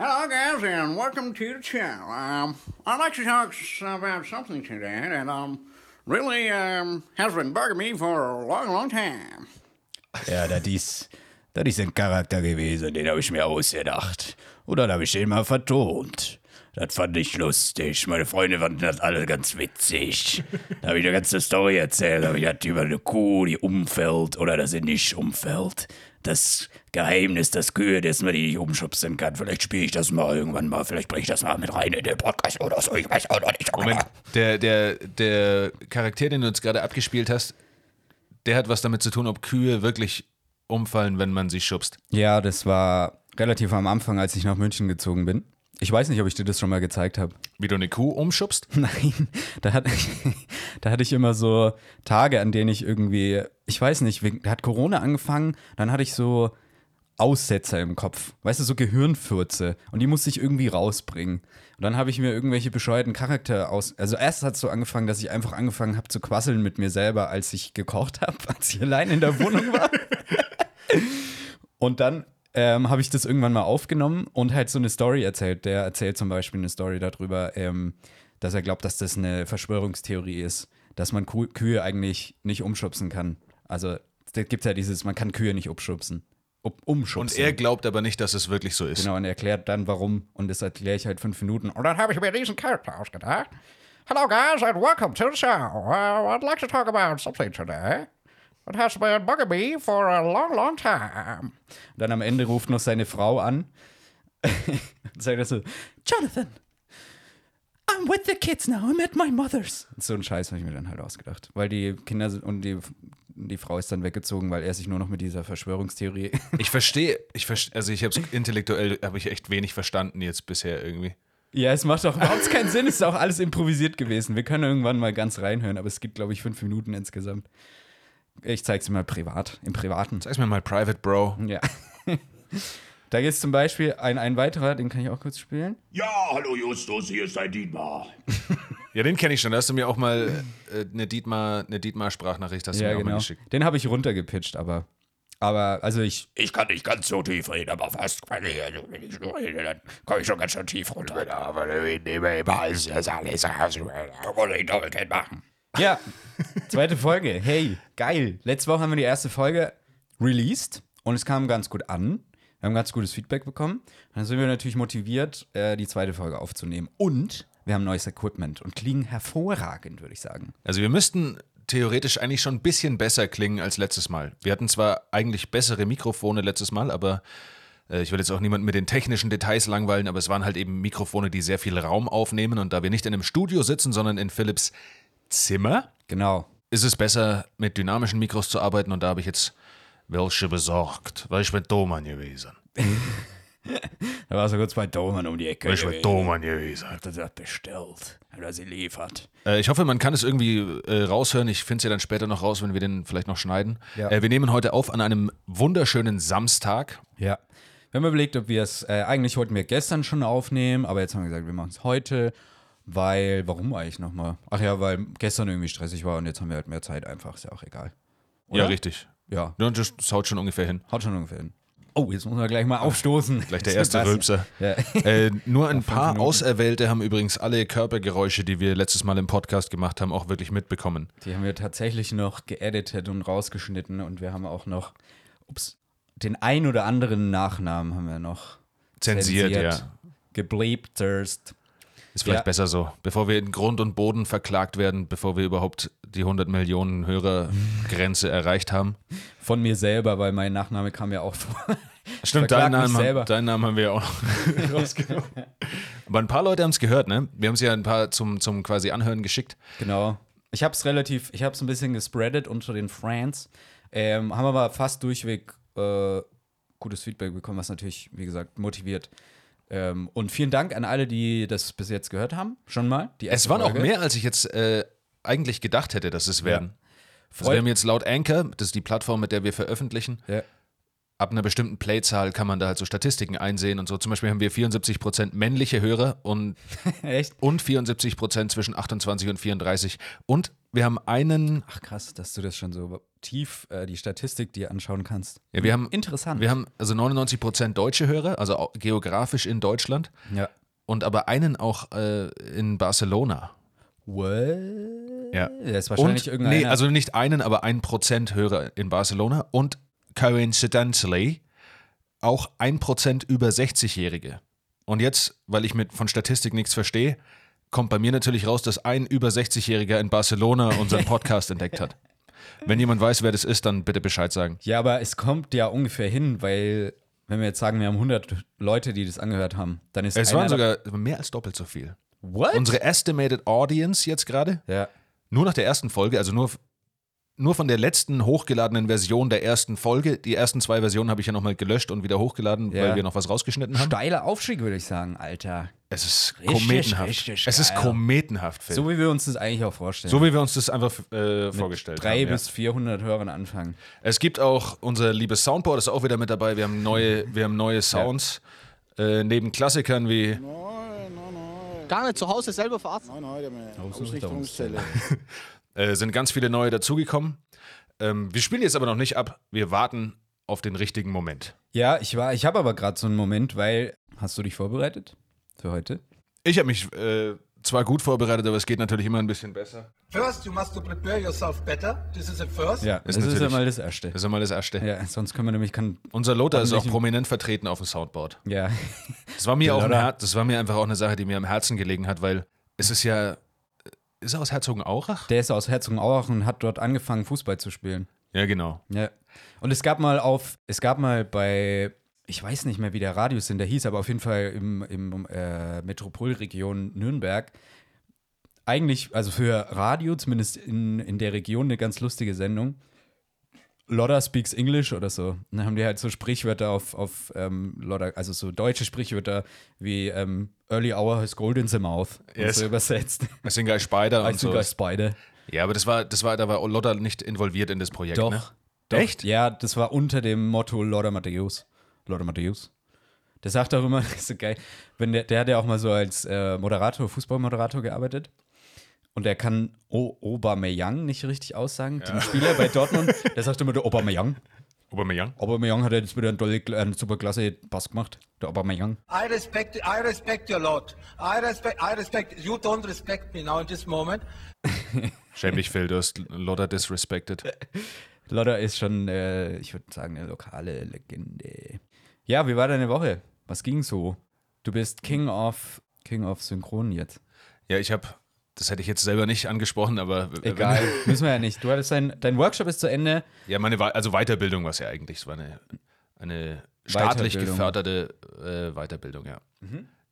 Hello, guys, and welcome to the channel. Um, I'd like to talk about something today that um really um has been bugging me for a long, long time. Ja, das ist, das ist ein Charakter gewesen, den habe ich mir ausgedacht. Und dann habe ich den mal vertont. Das fand ich lustig. Meine Freunde fanden das alle ganz witzig. Da habe ich eine ganze Story erzählt. Da habe ich halt über eine Kuh, die umfällt oder dass sie nicht umfällt. Das Geheimnis, dass Kühe, dass man die nicht umschubsen kann. Vielleicht spiele ich das mal irgendwann mal. Vielleicht bringe ich das mal mit rein in den Podcast oder so. Ich weiß auch noch nicht. Moment, genau. der, der, der Charakter, den du uns gerade abgespielt hast, der hat was damit zu tun, ob Kühe wirklich umfallen, wenn man sie schubst. Ja, das war relativ am Anfang, als ich nach München gezogen bin. Ich weiß nicht, ob ich dir das schon mal gezeigt habe. Wie du eine Kuh umschubst? Nein, da hatte, ich, da hatte ich immer so Tage, an denen ich irgendwie, ich weiß nicht, da hat Corona angefangen, dann hatte ich so Aussetzer im Kopf, weißt du, so Gehirnfürze und die musste ich irgendwie rausbringen. Und dann habe ich mir irgendwelche bescheuerten Charakter aus. Also erst hat es so angefangen, dass ich einfach angefangen habe zu quasseln mit mir selber, als ich gekocht habe, als ich allein in der Wohnung war. Und dann ähm, habe ich das irgendwann mal aufgenommen und halt so eine Story erzählt. Der erzählt zum Beispiel eine Story darüber, ähm, dass er glaubt, dass das eine Verschwörungstheorie ist, dass man Kuh Kühe eigentlich nicht umschubsen kann. Also da gibt es ja dieses, man kann Kühe nicht umschubsen. Um, umschubsen. Und er glaubt aber nicht, dass es wirklich so ist. Genau, und er erklärt dann, warum. Und das erkläre ich halt fünf Minuten. Und dann habe ich mir diesen Charakter ausgedacht. Hello, guys, and welcome to the show. Uh, I'd like to talk about something today. That has been bugging me for a long, long time. Und dann am Ende ruft noch seine Frau an. und sagt so: Jonathan, I'm with the kids now. I'm at my mother's. So einen Scheiß habe ich mir dann halt ausgedacht. Weil die Kinder und die, die Frau ist dann weggezogen, weil er sich nur noch mit dieser Verschwörungstheorie Ich verstehe, ich verste, also ich habe es intellektuell, habe ich echt wenig verstanden jetzt bisher irgendwie. Ja, es macht auch überhaupt keinen Sinn. Es ist auch alles improvisiert gewesen. Wir können irgendwann mal ganz reinhören, aber es gibt, glaube ich, fünf Minuten insgesamt. Ich zeig's dir mal privat, im Privaten. Sag's mir mal, Private Bro. Ja. da gibt es zum Beispiel ein, ein weiterer, den kann ich auch kurz spielen. Ja, hallo Justus, hier ist dein Dietmar. Ja, den kenne ich schon. Da hast du mir auch mal äh, eine Dietmar, eine Dietmar-Sprachnachricht hast du Ja, mir auch mal genau. geschickt. Den habe ich runtergepitcht, aber. Aber, also ich. Ich kann nicht ganz so tief reden, aber fast, wenn ich, also, wenn ich so rede, dann komme ich schon ganz schön tief runter. Ja, aber wir nehmen immer alles, das alles, da muss ich Doppelkett machen. Ja, zweite Folge. Hey, geil. Letzte Woche haben wir die erste Folge released und es kam ganz gut an. Wir haben ganz gutes Feedback bekommen. Dann sind wir natürlich motiviert, äh, die zweite Folge aufzunehmen. Und wir haben neues Equipment und klingen hervorragend, würde ich sagen. Also wir müssten theoretisch eigentlich schon ein bisschen besser klingen als letztes Mal. Wir hatten zwar eigentlich bessere Mikrofone letztes Mal, aber äh, ich will jetzt auch niemanden mit den technischen Details langweilen, aber es waren halt eben Mikrofone, die sehr viel Raum aufnehmen und da wir nicht in einem Studio sitzen, sondern in Philips Zimmer, Genau. ist es besser, mit dynamischen Mikros zu arbeiten und da habe ich jetzt welche besorgt, weil ich bin Doman gewesen. Da war so kurz bei Doman um die Ecke. Ich bin Doman gewesen. Hat er das bestellt. Hat er sie liefert. Äh, ich hoffe, man kann es irgendwie äh, raushören. Ich finde es ja dann später noch raus, wenn wir den vielleicht noch schneiden. Ja. Äh, wir nehmen heute auf an einem wunderschönen Samstag. Ja. Wir haben überlegt, ob wir es, äh, eigentlich wollten wir gestern schon aufnehmen, aber jetzt haben wir gesagt, wir machen es heute, weil, warum eigentlich nochmal? Ach ja, weil gestern irgendwie stressig war und jetzt haben wir halt mehr Zeit einfach, ist ja auch egal. Ja, Oder? richtig. Ja, Ja, das, das haut schon ungefähr hin. haut schon ungefähr hin. Oh, jetzt muss man gleich mal aufstoßen. Gleich der erste Rülpser. Ja. Äh, nur ein paar. Auserwählte haben übrigens alle Körpergeräusche, die wir letztes Mal im Podcast gemacht haben, auch wirklich mitbekommen. Die haben wir tatsächlich noch geeditet und rausgeschnitten und wir haben auch noch, ups, den ein oder anderen Nachnamen haben wir noch Zensiert, ja. Gebleepterst. Ist vielleicht Ja. besser so. Bevor wir in Grund und Boden verklagt werden, bevor wir überhaupt die 100 Millionen Hörergrenze erreicht haben. Von mir selber, weil mein Nachname kam ja auch vor. Stimmt, deinen Namen, haben, deinen Namen haben wir ja auch rausgenommen. Aber ein paar Leute haben es gehört, ne? Wir haben es ja ein paar zum, zum quasi Anhören geschickt. Genau. Ich habe es relativ, ich habe es ein bisschen gespreadet unter den Friends. Ähm, haben aber fast durchweg äh, gutes Feedback bekommen, was natürlich, wie gesagt, motiviert. Ähm, und vielen Dank an alle, die das bis jetzt gehört haben. Schon mal. Die Es waren auch Folge. mehr, als ich jetzt äh, eigentlich gedacht hätte, dass es werden. Also Freut- wir haben jetzt laut Anchor, das ist die Plattform, mit der wir veröffentlichen, Ja. ab einer bestimmten Playzahl kann man da halt so Statistiken einsehen und so. Zum Beispiel haben wir 74% männliche Hörer und, und 74% zwischen 28 und 34. Und wir haben einen, Ach krass, dass du das schon so tief äh, die Statistik dir anschauen kannst. ja, wir haben, Interessant. wir haben also 99% deutsche Hörer, also geografisch in Deutschland ja. und aber einen auch äh, in Barcelona. What? Ja. Das ist wahrscheinlich und, irgendeiner. Nee, also nicht einen, aber ein Prozent Hörer in Barcelona und coincidentally auch ein Prozent über 60-Jährige. Und jetzt, weil ich mit von Statistik nichts verstehe, kommt bei mir natürlich raus, dass ein über 60-Jähriger in Barcelona unseren Podcast entdeckt hat. Wenn jemand weiß, wer das ist, dann bitte Bescheid sagen. ja, aber es kommt ja ungefähr hin, weil, wenn wir jetzt sagen, wir haben 100 Leute, die das angehört haben, dann ist Es einer waren sogar mehr als doppelt so viel. What? Unsere estimated audience jetzt gerade, ja. Nur nach der ersten Folge, also nur, nur von der letzten hochgeladenen Version der ersten Folge. Die ersten zwei Versionen habe ich ja nochmal gelöscht und wieder hochgeladen, Ja. weil wir noch was rausgeschnitten haben. Steiler Aufstieg, würde ich sagen, Alter. Es ist Richtig, kometenhaft. richtig es ist geil. kometenhaft, Phil. So wie wir uns das eigentlich auch vorstellen. So wie wir uns das einfach äh, vorgestellt Drei haben. bis 400 Hörern anfangen. Ja. Es gibt auch unser liebes Soundboard, ist auch wieder mit dabei. Wir haben neue, wir haben neue Sounds. Äh, neben Klassikern wie Gar nicht zu Hause selber verarzten. Nein, heute mehr. Ausrichtungszelle. äh, sind ganz viele neue dazugekommen. Ähm, wir spielen jetzt aber noch nicht ab. Wir warten auf den richtigen Moment. Ja, ich war, ich habe aber gerade so einen Moment, weil. Hast du dich vorbereitet für heute? Ich habe mich äh, zwar gut vorbereitet, aber es geht natürlich immer ein bisschen besser. First, you must prepare yourself better. This is at first. Ja, das ist ja natürlich- mal das Erste. Das ist einmal das Erste. Ja, sonst können wir nämlich kann. Unser Lothar ist auch prominent vertreten auf dem Soundboard. Ja. Das war mir auch ein Lothar. Her das war mir einfach auch eine Sache, die mir am Herzen gelegen hat, weil es ist ja. Ist er aus Herzogenaurach? Der ist aus Herzogenaurach und hat dort angefangen, Fußball zu spielen. Ja, genau. Ja. Und es gab mal auf, es gab mal bei, ich weiß nicht mehr, wie der Radiosender hieß, aber auf jeden Fall im, im äh, Metropolregion Nürnberg. Eigentlich, also für Radio, zumindest in, in der Region, eine ganz lustige Sendung. Lodder speaks English oder so. Dann haben die halt so Sprichwörter auf, auf ähm, Lodder, also so deutsche Sprichwörter wie ähm, Early Hour has gold in the mouth. Und Yes. so übersetzt. Das sind geil Spider I und think so. I spider. Ja, aber das war, das war, da war Lothar nicht involviert in das Projekt, Doch. ne? Doch. Echt? Ja, das war unter dem Motto Lord Matthäus. Lord Matthäus. Der sagt auch immer, das ist so geil, wenn der, der hat ja auch mal so als äh, Moderator, Fußballmoderator gearbeitet. Und der kann o Aubameyang nicht richtig aussagen, den Spieler bei Dortmund. Der sagt immer der Aubameyang. Aubameyang? Aubameyang hat jetzt wieder einen, tolle, einen super klasse Pass gemacht. Der Aubameyang. I respect, I respect you a lot. I respect, I respect, you don't respect me now in this moment. Schäm dich, Phil, du hast Lothar disrespected. Lodder ist schon, äh, ich würde sagen, eine lokale Legende. Ja, wie war deine Woche? Was ging so? Du bist King of, King of Synchron jetzt. Ja, ich habe, das hätte ich jetzt selber nicht angesprochen, aber. Egal, müssen wir ja nicht. Du hattest dein, dein Workshop ist zu Ende. Ja, meine, also Weiterbildung war es ja eigentlich. Es war eine, eine staatlich geförderte äh, Weiterbildung, ja.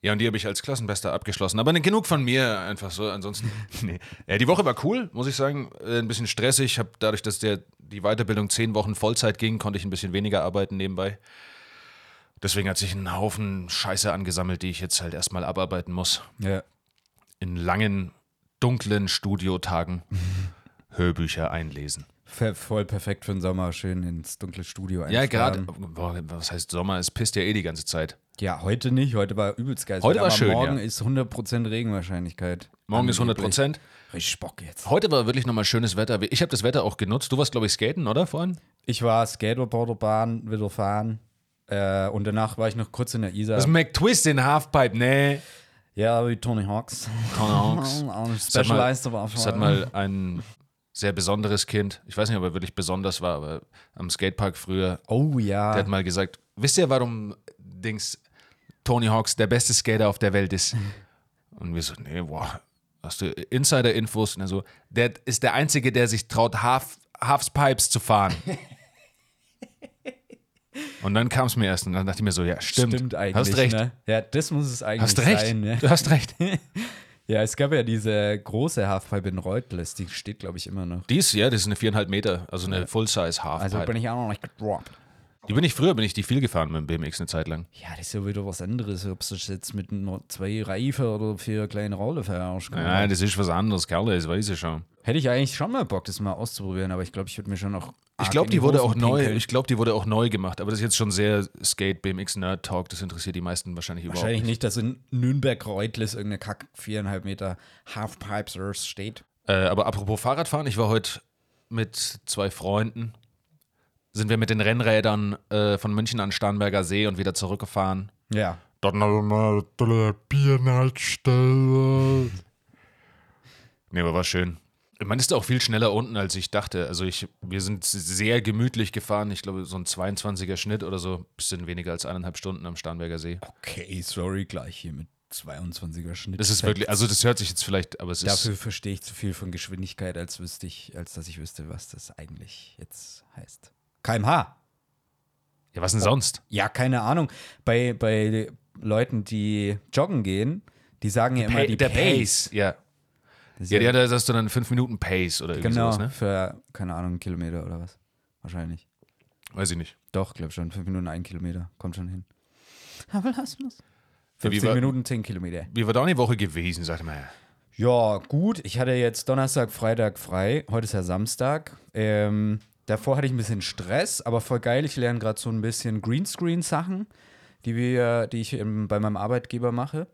Ja, und die habe ich als Klassenbester abgeschlossen. Aber genug von mir, einfach so. Ansonsten, nee. Ja, die Woche war cool, muss ich sagen. Äh, ein bisschen stressig. Hab dadurch, dass der, die Weiterbildung zehn Wochen Vollzeit ging, konnte ich ein bisschen weniger arbeiten nebenbei. Deswegen hat sich ein Haufen Scheiße angesammelt, die ich jetzt halt erstmal abarbeiten muss. Ja. In langen, dunklen Studiotagen Hörbücher einlesen. Voll perfekt für den Sommer, schön ins dunkle Studio Ja, gerade, was heißt Sommer? Es pisst ja eh die ganze Zeit. Ja, heute nicht. Heute war übelst geil. Heute war schön, Morgen ja. ist 100% Regenwahrscheinlichkeit. Morgen ist 100 Angeblich. Prozent. Richtig Bock jetzt. Heute war wirklich nochmal schönes Wetter. Ich habe das Wetter auch genutzt. Du warst, glaube ich, skaten, oder vorhin? Ich war Skateboarderbahn, wieder fahren. Äh, und danach war ich noch kurz in der Isar. Das ist McTwist in Halfpipe, ne? ja, wie Tony Hawks. Tony Hawks. Auch mal- Specialized war Das hat mal ein sehr besonderes Kind, ich weiß nicht, ob er wirklich besonders war, aber am Skatepark früher, Oh ja. der hat mal gesagt, wisst ihr, warum Dings Tony Hawks der beste Skater auf der Welt ist? Und wir so, nee, boah, hast du Insider-Infos? Und er so, der ist der Einzige, der sich traut, Half, Halfpipes zu fahren. Und dann kam es mir erst und dann dachte ich mir so, ja, stimmt. Stimmt eigentlich. Hast recht. Ne? Ja, das muss es eigentlich Hast recht. sein. Ne? Du hast recht. Ja, es gab ja diese große Halfpipe in Reutles, die steht, glaube ich, immer noch. Dies, ja, das ist eine viereinhalb Meter, also eine Full-Size Halfpipe. Also bin ich auch noch nicht gedroppt. Die bin ich früher, bin ich die viel gefahren mit dem BMX eine Zeit lang. Ja, das ist ja wieder was anderes, ob du jetzt mit nur zwei Reifen oder vier kleinen Rollen fährst. Ja, das ist was anderes, Kerle, das weiß ich schon. Hätte ich eigentlich schon mal Bock, das mal auszuprobieren, aber ich glaube, ich würde mir schon noch. Ich glaube, die wurde auch neu. pinkeln. Ich glaube, die wurde auch neu gemacht. Aber das ist jetzt schon sehr Skate BMX Nerd Talk. Das interessiert die meisten wahrscheinlich überhaupt Wahrscheinlich nicht. dass in Nürnberg-Reutlis irgendeine Kack viereinhalb Meter Halfpipes steht. Äh, aber apropos Fahrradfahren, ich war heute mit zwei Freunden. Sind wir mit den Rennrädern äh, von München an Starnberger See und wieder zurückgefahren. Ja. Dann noch mal tolle Biernachtstelle. Nee, aber war schön. Man ist auch viel schneller unten, als ich dachte. Also ich, wir sind sehr gemütlich gefahren. Ich glaube, so ein 22er Schnitt oder so. Bisschen weniger als eineinhalb Stunden am Starnberger See. Okay, sorry, gleich hier mit 22er Schnitt. Das ist wirklich, also das hört sich jetzt vielleicht, aber es ist. Dafür verstehe ich zu viel von Geschwindigkeit, als wüsste ich, als dass ich wüsste, was das eigentlich jetzt heißt. Kmh. Ja, was denn sonst? Ja, keine Ahnung. Bei, bei Leuten, die joggen gehen, die sagen ja immer die der Pace. Ja. Das ist Ja, ja, da hast du dann 5 Minuten Pace oder irgendwie genau, sowas, ne? für, keine Ahnung, einen Kilometer oder was. Wahrscheinlich. Weiß ich nicht. Doch, glaub schon. Fünf Minuten, ein Kilometer. Kommt schon hin. Aber lass uns. Ja, wie 15 war- Minuten, 10 Kilometer. Wie war da eine Woche gewesen, sag mal. Ja, gut. Ich hatte jetzt Donnerstag, Freitag frei. Heute ist ja Samstag. Ähm, davor hatte ich ein bisschen Stress, aber voll geil. Ich lerne gerade so ein bisschen Greenscreen-Sachen, die, die ich im, bei meinem Arbeitgeber mache.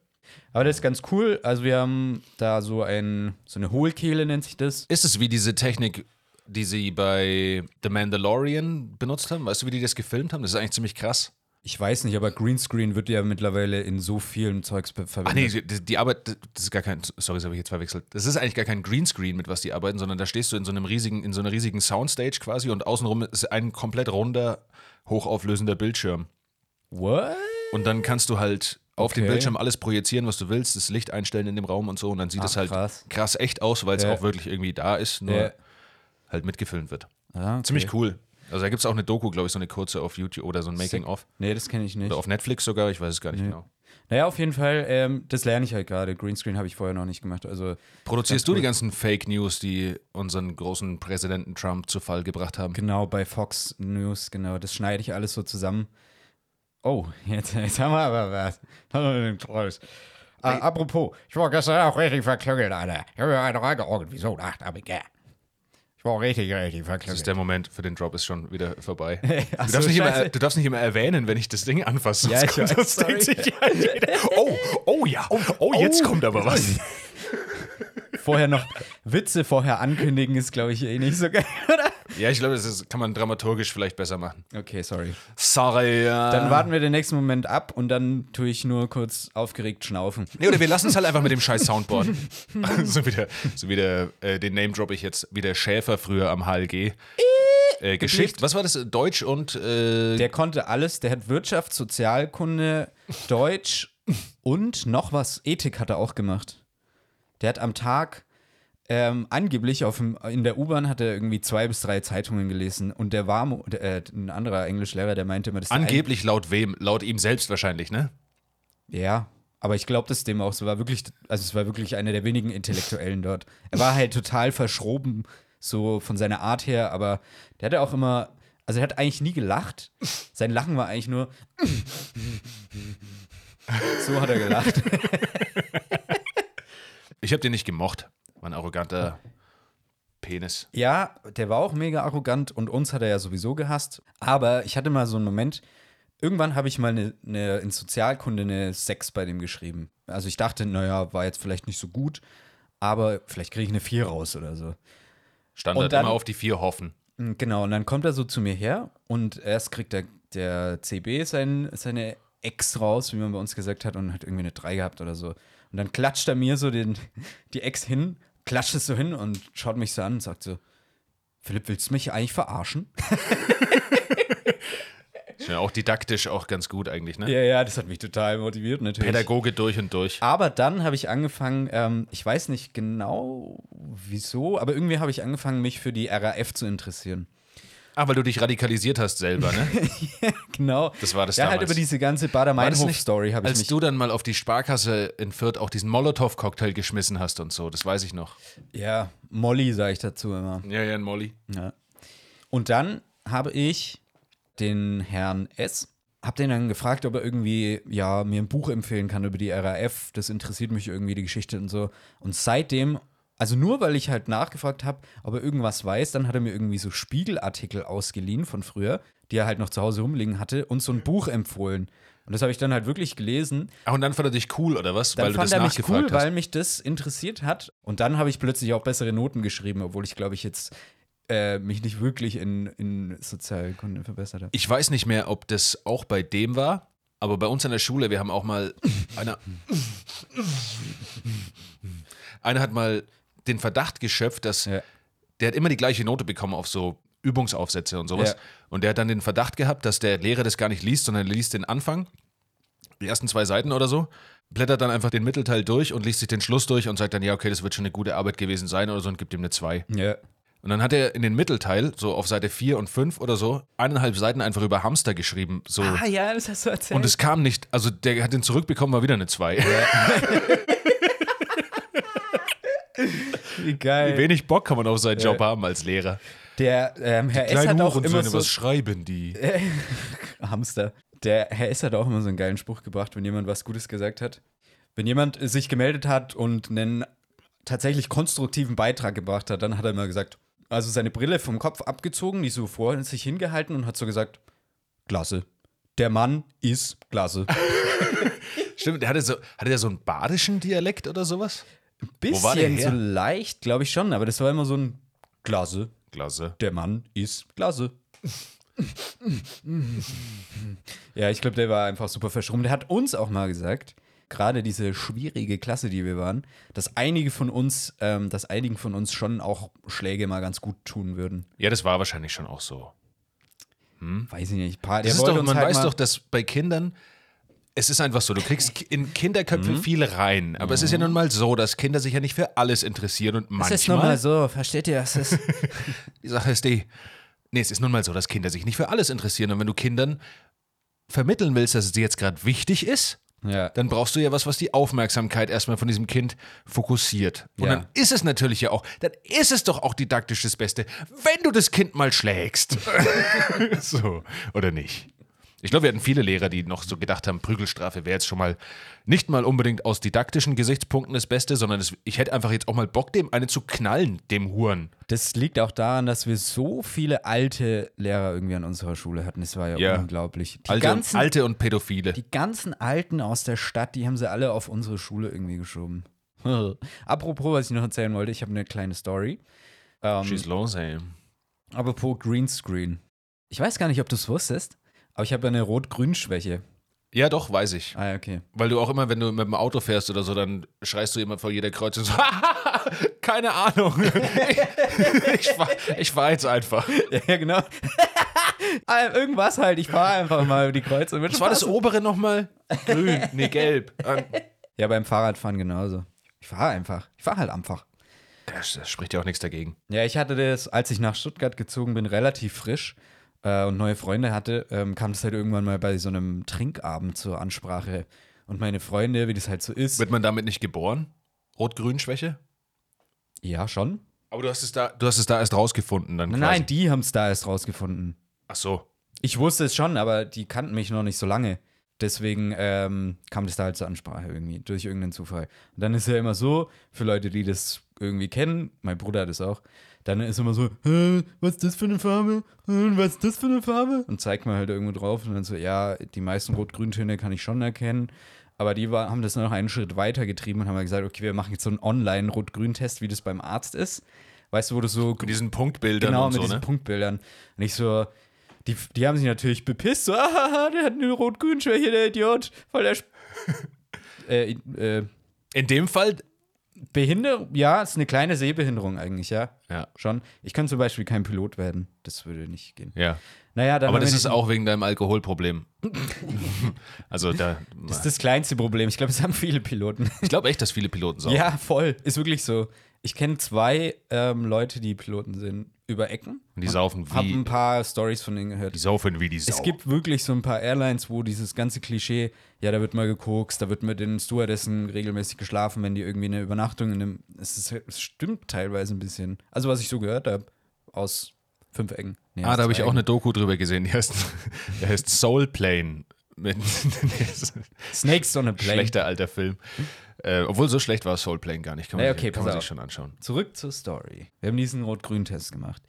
Aber das ist ganz cool. Also wir haben da so ein, so eine Hohlkehle nennt sich das. Ist es wie diese Technik, die sie bei The Mandalorian benutzt haben? Weißt du, wie die das gefilmt haben? Das ist eigentlich ziemlich krass. Ich weiß nicht, aber Greenscreen wird ja mittlerweile in so vielen Zeugs be- Ach verwendet. nee, die, die Arbeit, das ist gar kein, sorry, das habe ich jetzt verwechselt. Das ist eigentlich gar kein Greenscreen, mit was die arbeiten, sondern da stehst du in so einem riesigen, in so einer riesigen Soundstage quasi und außenrum ist ein komplett runder, hochauflösender Bildschirm. What? Und dann kannst du halt auf den Okay. Bildschirm alles projizieren, was du willst, das Licht einstellen in dem Raum und so und dann sieht es halt krass. krass. echt aus, weil es Ja. auch wirklich irgendwie da ist, nur Ja. halt mitgefilmt wird. Ah, okay. Ziemlich cool. Also da gibt es auch eine Doku, glaube ich, so eine kurze auf YouTube oder so ein Making-of. Nee, das kenne ich nicht. Oder auf Netflix sogar, ich weiß es gar nicht genau. Naja, auf jeden Fall, ähm, das lerne ich halt gerade. Greenscreen habe ich vorher noch nicht gemacht. Also Produzierst du cool. die ganzen Fake News, die unseren großen Präsidenten Trump zu Fall gebracht haben? genau bei Fox News, genau. Das schneide ich alles so zusammen. Oh, jetzt, jetzt haben wir aber was. Tolles. Ah, apropos, ich war gestern auch richtig verklügelt, Alter. Ich habe mir einen reingeorgelt. Wieso? Ach, aber ja. Ich war richtig, richtig Das ist verklügelt. der Moment für den Drop ist schon wieder vorbei. Ach Du so, darfst, nicht immer, du darfst nicht immer erwähnen, wenn ich das Ding anfasse. Ja, ich weiß, sonst denkt sich oh, oh ja, oh, jetzt kommt aber was. Vorher noch Witze vorher ankündigen ist, glaube ich, eh nicht so geil, oder? Ja, ich glaube, das ist, kann man dramaturgisch vielleicht besser machen. Okay, sorry. Sorry. Dann warten wir den nächsten Moment ab und dann tue ich nur kurz aufgeregt schnaufen. Nee, oder wir lassen es halt einfach mit dem scheiß Soundboard. so wie, der, so wie der, äh, den Name drop ich jetzt, wie der Schäfer früher am HLG. Äh, Geschichte, was war das? Deutsch und äh, Der konnte alles, der hat Wirtschaft, Sozialkunde, Deutsch und noch was, Ethik hat er auch gemacht. Der hat am Tag ähm, angeblich auf dem, in der U-Bahn hat er irgendwie zwei bis drei Zeitungen gelesen und der war äh, ein anderer Englischlehrer, der meinte immer, das angeblich laut wem? Laut ihm selbst wahrscheinlich, ne? Ja, aber ich glaube das dem auch. Es war wirklich, also es war wirklich einer der wenigen Intellektuellen dort. Er war halt total verschroben, so von seiner Art her, aber der hatte auch immer, also er hat eigentlich nie gelacht. Sein Lachen war eigentlich nur. so hat er gelacht. Ich habe den nicht gemocht. War ein arroganter Penis. Ja, der war auch mega arrogant und uns hat er ja sowieso gehasst. Aber ich hatte mal so einen Moment, irgendwann habe ich mal eine, eine, in Sozialkunde eine 6 bei dem geschrieben. Also ich dachte, naja, war jetzt vielleicht nicht so gut, aber vielleicht kriege ich eine 4 raus oder so. Standard Und dann- immer auf die vier hoffen. Mm, Genau, und dann kommt er so zu mir her und erst kriegt der, der CB sein, seine Ex raus, wie man bei uns gesagt hat, und hat irgendwie eine 3 gehabt oder so. Und dann klatscht er mir so den, die Ex hin, klatscht es so hin und schaut mich so an und sagt so: Philipp, willst du mich eigentlich verarschen? Ist ja auch didaktisch auch ganz gut eigentlich, ne? Ja, ja, das hat mich total motiviert, natürlich. Pädagoge durch und durch. Aber dann habe ich angefangen, ähm, ich weiß nicht genau wieso, aber irgendwie habe ich angefangen, mich für die RAF zu interessieren. Ah, weil du dich radikalisiert hast selber, ne? Genau. Das war das Ja, halt damals. über diese ganze War das Bader-Meinhof-Story habe ich Als mich. du dann mal auf die Sparkasse in Fürth auch diesen Molotow-Cocktail geschmissen hast und so, das weiß ich noch. Ja, Molly sage ich dazu immer. Ja, ja, ein Molly. Ja. Und dann habe ich den Herrn S. Hab den dann gefragt, ob er irgendwie, ja, mir ein Buch empfehlen kann über die RAF. Das interessiert mich irgendwie, die Geschichte und so. Und seitdem, also nur weil ich halt nachgefragt habe, ob er irgendwas weiß, dann hat er mir irgendwie so Spiegelartikel ausgeliehen von früher, die er halt noch zu Hause rumliegen hatte und so ein Buch empfohlen. Und das habe ich dann halt wirklich gelesen. Ach, und dann fand er dich cool, oder was? Dann weil du fand das er mich nachgefragt cool, hast. weil mich das interessiert hat. Und dann habe ich plötzlich auch bessere Noten geschrieben, obwohl ich, glaube ich, jetzt äh, mich nicht wirklich in, in Sozialkunde verbessert habe. Ich weiß nicht mehr, ob das auch bei dem war, aber bei uns an der Schule, wir haben auch mal einer. einer hat mal den Verdacht geschöpft, dass Ja. der hat immer die gleiche Note bekommen auf so Übungsaufsätze und sowas. Ja. Und der hat dann den Verdacht gehabt, dass der Lehrer das gar nicht liest, sondern er liest den Anfang, die ersten zwei Seiten oder so, blättert dann einfach den Mittelteil durch und liest sich den Schluss durch und sagt dann, ja, okay, das wird schon eine gute Arbeit gewesen sein oder so und gibt ihm eine 2. Ja. Und dann hat er in den Mittelteil, so auf Seite 4 und 5 oder so, eineinhalb Seiten einfach über Hamster geschrieben. So. Ah ja, das hast du erzählt. Und es kam nicht, also der hat den zurückbekommen, war wieder eine 2. Wie geil. Wenig Bock kann man auf seinen Job haben als Lehrer. Der ähm, Herr S. hat auch immer so was schreiben die? Hamster. Der Herr S. hat auch immer so einen geilen Spruch gebracht, wenn jemand was Gutes gesagt hat. Wenn jemand sich gemeldet hat und einen tatsächlich konstruktiven Beitrag gebracht hat, dann hat er immer gesagt, also seine Brille vom Kopf abgezogen, die so vor sich hingehalten und hat so gesagt, klasse. Der Mann ist klasse. Stimmt, der hatte, so, hatte der so einen badischen Dialekt oder sowas? Bisschen war der her? so leicht, glaube ich schon, aber das war immer so ein klasse. Klasse. Der Mann ist klasse. ja, ich glaube, der war einfach super verschrummt. Der hat uns auch mal gesagt, gerade diese schwierige Klasse, die wir waren, dass einige von uns, ähm, dass einigen von uns schon auch Schläge mal ganz gut tun würden. Ja, das war wahrscheinlich schon auch so. Weiß ich nicht. Paar, Das der ist doch, man halt weiß doch, dass bei Kindern, es ist einfach so, du kriegst in Kinderköpfe Mhm. viel rein. Aber es ist ja nun mal so, dass Kinder sich ja nicht für alles interessieren und Das ist nun mal manchmal. so, versteht ihr? Das ist Die Sache ist die, nee, es ist nun mal so, dass Kinder sich nicht für alles interessieren. Und wenn du Kindern vermitteln willst, dass es dir jetzt gerade wichtig ist, ja. dann brauchst du ja was, was die Aufmerksamkeit erstmal von diesem Kind fokussiert. Und Ja. dann ist es natürlich ja auch, dann ist es doch auch didaktisch das Beste, wenn du das Kind mal schlägst. so, oder nicht? Ich glaube, wir hatten viele Lehrer, die noch so gedacht haben, Prügelstrafe wäre jetzt schon mal nicht mal unbedingt aus didaktischen Gesichtspunkten das Beste, sondern es, ich hätte einfach jetzt auch mal Bock, dem eine zu knallen, dem Huren. Das liegt auch daran, dass wir so viele alte Lehrer irgendwie an unserer Schule hatten. Das war ja, Ja. unglaublich. Die Alte, ganzen, und, Alte und Pädophile. Die ganzen Alten aus der Stadt, die haben sie alle auf unsere Schule irgendwie geschoben. Apropos, was ich noch erzählen wollte, ich habe eine kleine Story. Ähm, Schieß los, ey. apropos Greenscreen. Ich weiß gar nicht, ob du es wusstest, aber ich habe eine Rot-Grün-Schwäche. Ja, doch, weiß ich. Ah, ja, okay. Weil du auch immer, wenn du mit dem Auto fährst oder so, dann schreist du immer vor jeder Kreuzung so, keine Ahnung. ich fahr, ich fahr jetzt einfach. Ja, genau. Ah, Irgendwas halt, ich fahre einfach mal über die Kreuzung. Was war das obere nochmal? Grün, nee, gelb. Ähm, Ja, beim Fahrradfahren genauso. Ich fahre einfach. Ich fahre halt einfach. Das, das spricht ja auch nichts dagegen. Ja, ich hatte das, als ich nach Stuttgart gezogen bin, relativ frisch äh, und neue Freunde hatte, ähm, kam das halt irgendwann mal bei so einem Trinkabend zur Ansprache. Und meine Freunde, wie das halt so ist. Wird man damit nicht geboren? Rot-Grün-Schwäche? ja, schon. Aber du hast es da, du hast es da erst rausgefunden dann Nein, quasi. nein, die haben es da erst rausgefunden. Ach so. Ich wusste es schon, aber die kannten mich noch nicht so lange. Deswegen ähm, kam das da halt zur Ansprache irgendwie, durch irgendeinen Zufall. Und dann ist ja immer so, für Leute, die das irgendwie kennen, mein Bruder hat es auch, dann ist immer so, "Hä, was ist das für eine Farbe? Was ist das für eine Farbe? Und zeigt man halt irgendwo drauf und dann so, ja, die meisten Rot-Grün-Töne kann ich schon erkennen. Aber die war, haben das noch einen Schritt weiter getrieben und haben halt gesagt, okay, wir machen jetzt so einen Online-Rot-Grün-Test, wie das beim Arzt ist. Weißt du, wo du so Mit diesen Punktbildern genau, mit so, diesen ne? Punktbildern. Und ich so, die, die haben sich natürlich bepisst, so, ah, der hat eine Rot-Grün-Schwäche, der Idiot, voll der Sp äh, äh, In dem Fall, Behinderung, ja, ist eine kleine Sehbehinderung eigentlich, ja. ja. Schon. Ich kann zum Beispiel kein Pilot werden. Das würde nicht gehen. Ja. Naja, dann Aber das ist auch wegen deinem Alkoholproblem. also da. das ist das kleinste Problem. Ich glaube, es haben viele Piloten. Ich glaube echt, dass viele Piloten saugen. Ja, voll. Ist wirklich so. Ich kenne zwei ähm, Leute, die Piloten sind, über Ecken. Und die saufen Hab wie. ein paar Stories von denen gehört. Die saufen wie die Sau. Es gibt wirklich so ein paar Airlines, wo dieses ganze Klischee, ja, da wird mal gekokst, da wird mit den Stewardessen regelmäßig geschlafen, wenn die irgendwie eine Übernachtung in einem. Es, ist, es stimmt teilweise ein bisschen. Also, was ich so gehört habe, aus fünf Ecken. Nee, Ah, da habe ich auch eine Doku drüber gesehen. Die heißt, der heißt Soul Plane. Mit, Snakes on a Plane. schlechter alter Film. Äh, obwohl so schlecht war Soul Plane gar nicht. Kann man, sich- okay, kann pass man sich schon anschauen. Zurück zur Story. Wir haben diesen Rot-Grün-Test gemacht.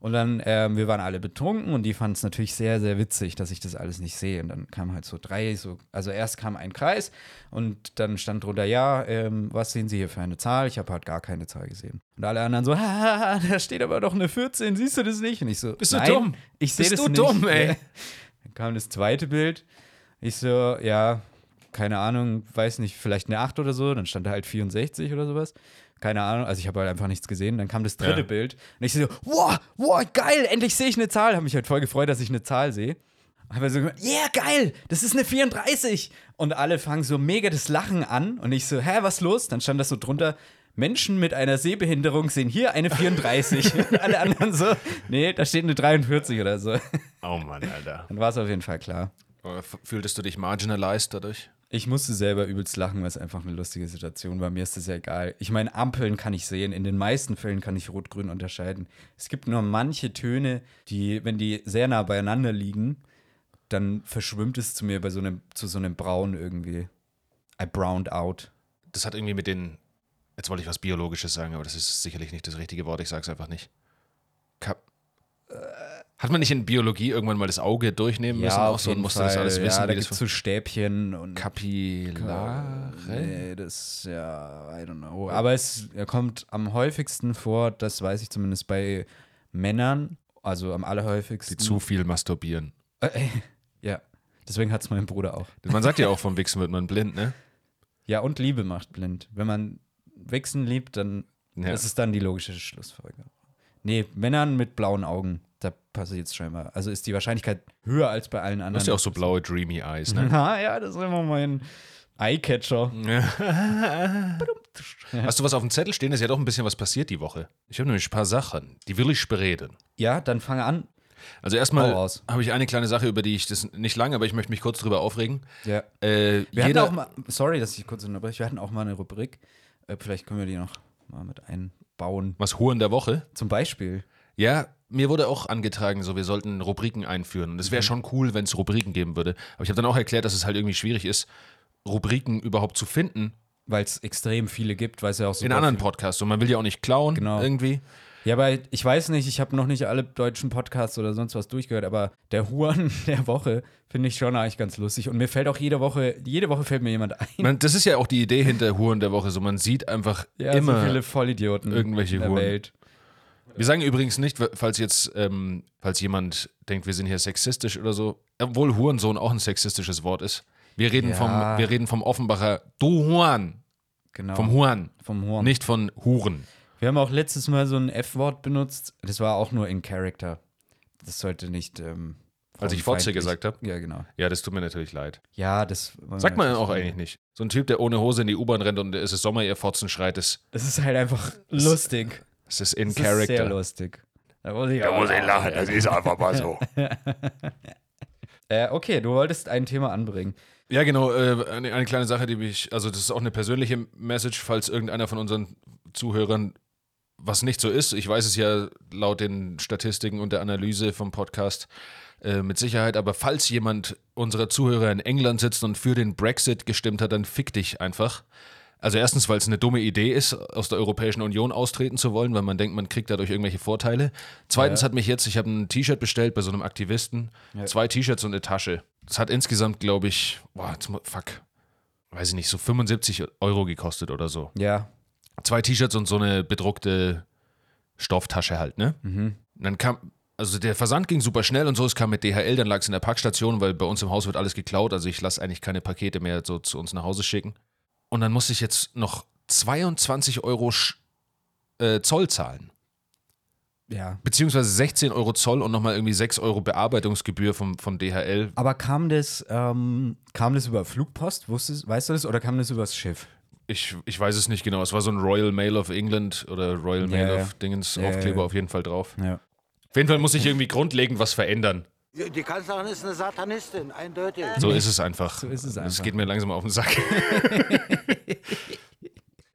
Und dann, ähm, wir waren alle betrunken und die fanden es natürlich sehr, sehr witzig, dass ich das alles nicht sehe. Und dann kamen halt so drei, so, also erst kam ein Kreis und dann stand drunter, ja, ähm, was sehen Sie hier für eine Zahl? Ich habe halt gar keine Zahl gesehen. Und alle anderen so, haha, da steht aber doch eine 14, siehst du das nicht? Und ich so, Bist du nein, dumm? Ich sehe Bist das du nicht. dumm, ey? Dann kam das zweite Bild. Ich so, ja, keine Ahnung, weiß nicht, vielleicht eine 8 oder so. Dann stand da halt 64 oder sowas. Keine Ahnung, also ich habe halt einfach nichts gesehen. Dann kam das dritte Ja. Bild und ich so, wow, wow, geil, endlich sehe ich eine Zahl. Habe mich halt voll gefreut, dass ich eine Zahl sehe. Habe so gesagt, yeah, geil, das ist eine 34. Und alle fangen so mega das Lachen an. Und ich so, hä, was los? Dann stand das so drunter, Menschen mit einer Sehbehinderung sehen hier eine 34. und alle anderen so, nee, da steht eine 43 oder so. Oh Mann, Alter. Dann war es auf jeden Fall klar. Fühltest du dich marginalized dadurch? Ich musste selber übelst lachen, weil es einfach eine lustige Situation war. Mir ist das ja egal. Ich meine, Ampeln kann ich sehen. In den meisten Fällen kann ich Rot-Grün unterscheiden. Es gibt nur manche Töne, die, wenn die sehr nah beieinander liegen, dann verschwimmt es zu mir bei so einem, zu so einem Braun irgendwie. I browned out. Das hat irgendwie mit den. Jetzt wollte ich was Biologisches sagen, aber das ist sicherlich nicht das richtige Wort. Ich sag's einfach nicht. Kap hat man nicht in Biologie irgendwann mal das Auge durchnehmen müssen? auch so und musste das alles wissen, ja, da das gibt's so Stäbchen und Kapillare? Nee, das, ja, I don't know. Aber es kommt am häufigsten vor, das weiß ich zumindest bei Männern, also am allerhäufigsten. Die zu viel masturbieren. Äh, ja, deswegen hat es mein Bruder auch. Man sagt ja auch, vom Wichsen wird man blind, ne? Ja, und Liebe macht blind. Wenn man Wichsen liebt, dann Ja. ist es dann die logische Schlussfolgerung. Nee, Männern mit blauen Augen, da passiert es scheinbar. Also ist die Wahrscheinlichkeit höher als bei allen Du anderen. hast ja auch so blaue Dreamy Eyes, ne? Ah, ja, das ist immer mein Eyecatcher. Hast du was auf dem Zettel stehen? Ist ja doch ein bisschen was passiert die Woche. Ich habe nämlich ein paar Sachen, die will ich bereden. Ja, dann fange an. Also erstmal habe ich eine kleine Sache, über die ich das nicht lange, aber ich möchte mich kurz drüber aufregen. Ja. Äh, Wir hatten auch mal, sorry, dass ich kurz unterbreche, wir hatten auch mal eine Rubrik. Äh, vielleicht können wir die noch mal mit einbauen. was Huren der Woche? Zum Beispiel. Ja, mir wurde auch angetragen, so wir sollten Rubriken einführen. Und es Mhm. wäre schon cool, wenn es Rubriken geben würde. Aber ich habe dann auch erklärt, dass es halt irgendwie schwierig ist, Rubriken überhaupt zu finden Weil es extrem viele gibt, weil es ja auch so. in anderen Podcasts. Und man will ja auch nicht klauen Genau. irgendwie. Ja, aber ich weiß nicht, ich habe noch nicht alle deutschen Podcasts oder sonst was durchgehört, aber der Huren der Woche finde ich schon eigentlich ganz lustig. Und mir fällt auch jede Woche, jede Woche fällt mir jemand ein. Man, das ist ja auch die Idee hinter Huren der Woche. So, man sieht einfach Ja, immer. so viele Vollidioten irgendwelche in der Huren. Welt. Wir sagen übrigens nicht, falls jetzt, ähm, falls jemand denkt, wir sind hier sexistisch oder so, obwohl Hurensohn auch ein sexistisches Wort ist. Wir reden, Ja. vom, wir reden vom Offenbacher Du Huan. Genau. Vom Huan. Vom Huren. Nicht von Huren. Wir haben auch letztes Mal so ein F-Wort benutzt. Das war auch nur in Character. Das sollte nicht. Ähm, Als ich Fotze gesagt habe. Ja, genau. Ja, das tut mir natürlich leid. Ja, das. Sagt man auch eigentlich nicht. So ein Typ, der ohne Hose in die U-Bahn rennt und es ist Sommer, ihr Fotzen schreit, das, Das ist halt einfach lustig. das ist in Das ist sehr Character. lustig. Da muss ich Da muss ich lachen, das ist einfach mal so. Äh, okay, du wolltest ein Thema anbringen. Ja, genau. Äh, eine, eine kleine Sache, die mich, also das ist auch eine persönliche Message, falls irgendeiner von unseren Zuhörern was nicht so ist. Ich weiß es ja laut den Statistiken und der Analyse vom Podcast äh, mit Sicherheit, aber falls jemand unserer Zuhörer in England sitzt und für den Brexit gestimmt hat, dann fick dich einfach. Also erstens, weil es eine dumme Idee ist, aus der Europäischen Union austreten zu wollen, weil man denkt, man kriegt dadurch irgendwelche Vorteile. Zweitens hat mich jetzt, ich habe ein T-Shirt bestellt bei so einem Aktivisten, zwei T-Shirts und eine Tasche. Das hat insgesamt, glaube ich, boah, jetzt fuck, weiß ich nicht, so 75 Euro gekostet oder so. Ja. Zwei T-Shirts und so eine bedruckte Stofftasche halt, ne? Und dann kam, also der Versand ging super schnell und so, es kam mit DHL, dann lag es in der Packstation, weil bei uns im Haus wird alles geklaut, also ich lasse eigentlich keine Pakete mehr so zu uns nach Hause schicken. Und dann musste ich jetzt noch 22 Euro Sch äh, Zoll zahlen. Ja. Beziehungsweise 16 Euro Zoll und nochmal irgendwie 6 Euro Bearbeitungsgebühr vom, von DHL. Aber kam das, ähm, kam das über Flugpost? Wusstest, weißt du das? Oder kam das übers Schiff? Ich, ich weiß es nicht genau. Es war so ein Royal Mail of England oder Royal Mail Ja, of Dingens Ja, Aufkleber ja. auf jeden Fall drauf. Ja. Auf jeden Fall muss ich irgendwie grundlegend was verändern. Die Kanzlerin ist eine Satanistin, eindeutig. So ist es einfach. So ist es Es einfach. geht mir langsam auf den Sack.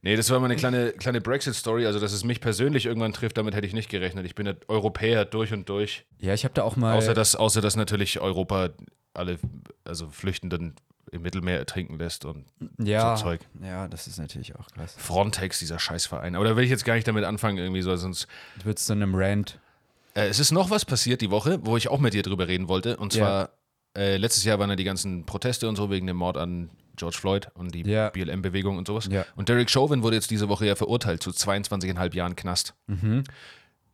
Nee, das war mal eine kleine, kleine Brexit-Story. Also, dass es mich persönlich irgendwann trifft, damit hätte ich nicht gerechnet. Ich bin ja Europäer durch und durch. Ja, ich habe da auch mal. Außer dass, außer dass natürlich Europa alle also Flüchtenden im Mittelmeer ertrinken lässt und ja, so Zeug. ja, das ist natürlich auch krass. Frontex, dieser Scheißverein. Aber da will ich jetzt gar nicht damit anfangen, irgendwie so, sonst. Du würdest zu einem Rant. Äh, es ist noch was passiert die Woche, wo ich auch mit dir drüber reden wollte. Und zwar, äh, letztes Jahr waren ja die ganzen Proteste und so wegen dem Mord an George Floyd und die Ja. BLM-Bewegung und sowas. Ja. Und Derek Chauvin wurde jetzt diese Woche ja verurteilt zu 22,5 Jahren Knast. Mhm.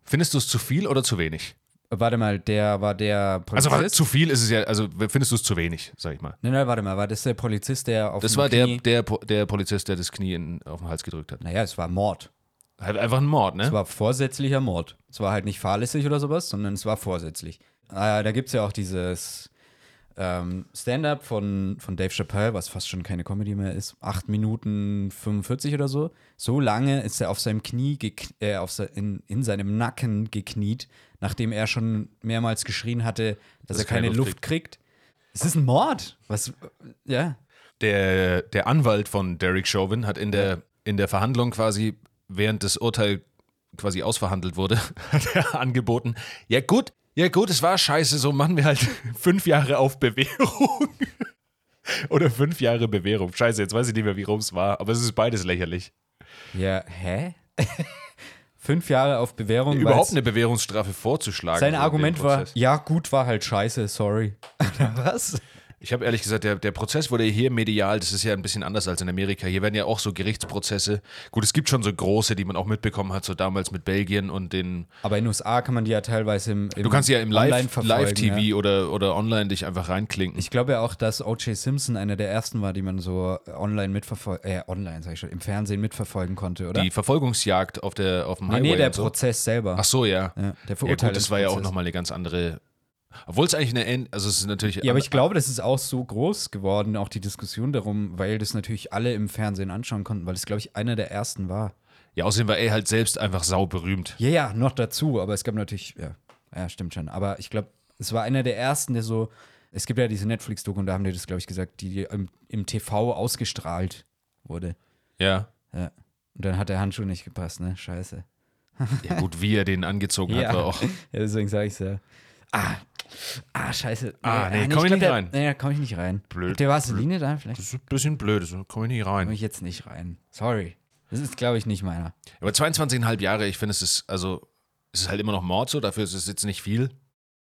Findest du es zu viel oder zu wenig? Warte mal, der war der Also Polizist. war, zu viel ist es ja, also findest du es zu wenig, sag ich mal. nein, nein, warte mal, war das der Polizist, der auf Das war der, Knie, der, der Polizist, der das Knie in, auf den Hals gedrückt hat. Naja, es war Mord. Halt einfach ein Mord, ne? Es war vorsätzlicher Mord. Es war halt nicht fahrlässig oder sowas, sondern es war vorsätzlich. Äh, da gibt es ja auch dieses ähm, Stand-up von, von Dave Chappelle, was fast schon keine Comedy mehr ist. 8 Minuten 45 oder so. So lange ist er auf seinem Knie, äh, auf se in, in seinem Nacken gekniet, nachdem er schon mehrmals geschrien hatte, dass, er keine, Luft kriegt. Es ist ein Mord. Was, ja. Der, der Anwalt von Derek Chauvin hat in der, in der Verhandlung quasi, während das Urteil quasi ausverhandelt wurde, hat er angeboten, ja gut, ja gut, es war scheiße, so machen wir halt fünf Jahre auf Bewährung. Oder fünf Jahre Bewährung. Scheiße, jetzt weiß ich nicht mehr, wie rum es war, aber es ist beides lächerlich. Ja, hä? Fünf Jahre auf Bewährung. Überhaupt eine Bewährungsstrafe vorzuschlagen. Sein Argument war, ja, gut war halt scheiße, sorry. Was? Ich habe ehrlich gesagt, der, der Prozess wurde hier medial, das ist ja ein bisschen anders als in Amerika. Hier werden ja auch so Gerichtsprozesse. Gut, es gibt schon so große, die man auch mitbekommen hat, so damals mit Belgien und den. Aber in den USA kann man die ja teilweise im, im Du kannst ja im online Live- Live-TV ja. oder, oder online dich einfach reinklinken. Ich glaube ja auch, dass O.J. Simpson einer der ersten war, die man so online mitverfolgen, äh, online, sag ich schon, im Fernsehen mitverfolgen konnte, oder? die Verfolgungsjagd auf, der, auf dem nee, Highway. nee, der so. Prozess selber. Ach so, ja. Ja, der Ja, gut, das war ja auch Verurteilungsprozess. nochmal eine ganz andere. Obwohl es eigentlich eine. Also, es ist natürlich. Ja, aber ich glaube, das ist auch so groß geworden, auch die Diskussion darum, weil das natürlich alle im Fernsehen anschauen konnten, weil es, glaube ich, einer der ersten war. Ja, außerdem war er halt selbst einfach sauberühmt. Ja, ja, noch dazu, aber es gab natürlich, ja, ja stimmt schon. Aber ich glaube, es war einer der ersten, der so, es gibt ja diese Netflix-Doku und da haben die das, glaube ich, gesagt, die im, im TV ausgestrahlt wurde. Ja. Ja. Und dann hat der Handschuh nicht gepasst, ne? Scheiße. Ja, gut, wie er den angezogen hat, war auch. ja deswegen sage ich es ja. Ah. Ah, scheiße. Ah, nee, ich komm ich nicht der- rein. Nee, da komm ich nicht rein. Blöd. Habt ihr Vaseline da vielleicht? Das ist ein bisschen blöd, so komme ich nicht Komm rein. ich jetzt nicht rein. Sorry. Das ist, glaube ich, nicht meiner. Aber 22,5 Jahre, ich finde, es ist, also, es ist halt immer noch Mord so, dafür ist es jetzt nicht viel.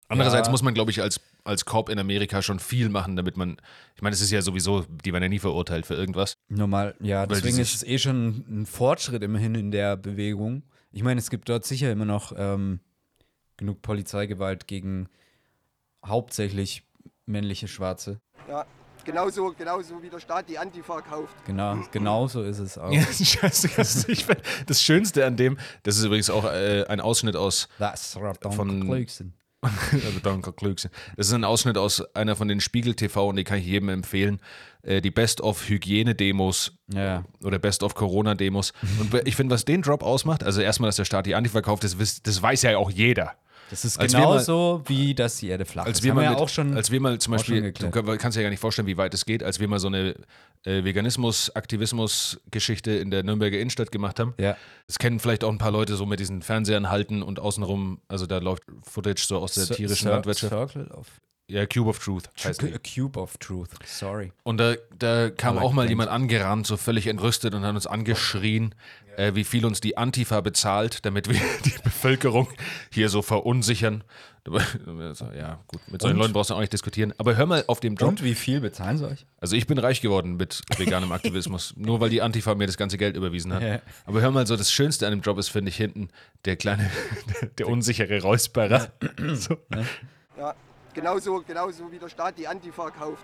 Andererseits Ja. muss man, glaube ich, als, als Cop in Amerika schon viel machen, damit man, ich meine, es ist ja sowieso, die werden ja nie verurteilt für irgendwas. Normal, ja, deswegen ist es eh schon ein Fortschritt immerhin in der Bewegung. Ich meine, es gibt dort sicher immer noch ähm, genug Polizeigewalt gegen hauptsächlich männliche Schwarze. Ja, genauso, genauso wie der Staat die Antifa kauft. Genau, genau so ist es auch. Ja, scheiße, das, ich find, das Schönste an dem, das ist übrigens auch äh, ein Ausschnitt aus Das Von- von Klöcksen. Also Danke, Klügse. Das ist ein Ausschnitt aus einer von den Spiegel TV und die kann ich jedem empfehlen. Äh, die Best of Hygiene-Demos Ja. oder Best of Corona-Demos. Und ich finde, was den Drop ausmacht, also erstmal, dass der Staat die Antifa kauft, das, das weiß ja auch jeder. Das ist Als wir mal- genauso, wie dass die Erde flach Als ist. wir, mal ja mit, auch schon. als wir mal zum Beispiel, du kannst dir ja gar nicht vorstellen, wie weit es geht, als wir mal so eine äh, Veganismus-Aktivismus-Geschichte in der Nürnberger Innenstadt gemacht haben. ja. Das kennen vielleicht auch ein paar Leute so mit diesen Fernsehern halten und außenrum, also da läuft Footage so aus der Cir- tierischen Landwirtschaft. Circle of Ja, Cube of Truth heißt die. A Cube of Truth. Sorry. Und da, da kam like auch mal jemand angerannt, so völlig entrüstet und hat uns angeschrien, äh, wie viel uns die Antifa bezahlt, damit wir die Bevölkerung hier so verunsichern. Ja, gut, mit solchen Und? Leuten brauchst du auch nicht diskutieren. Aber hör mal auf dem Job. Und wie viel bezahlen sie euch? Also ich bin reich geworden mit veganem Aktivismus, nur weil die Antifa mir das ganze Geld überwiesen hat. Ja. Aber hör mal, so das Schönste an dem Job ist, finde ich, hinten der kleine, der unsichere Räusperer. So. Ja, genauso, genauso wie der Staat die Antifa kauft.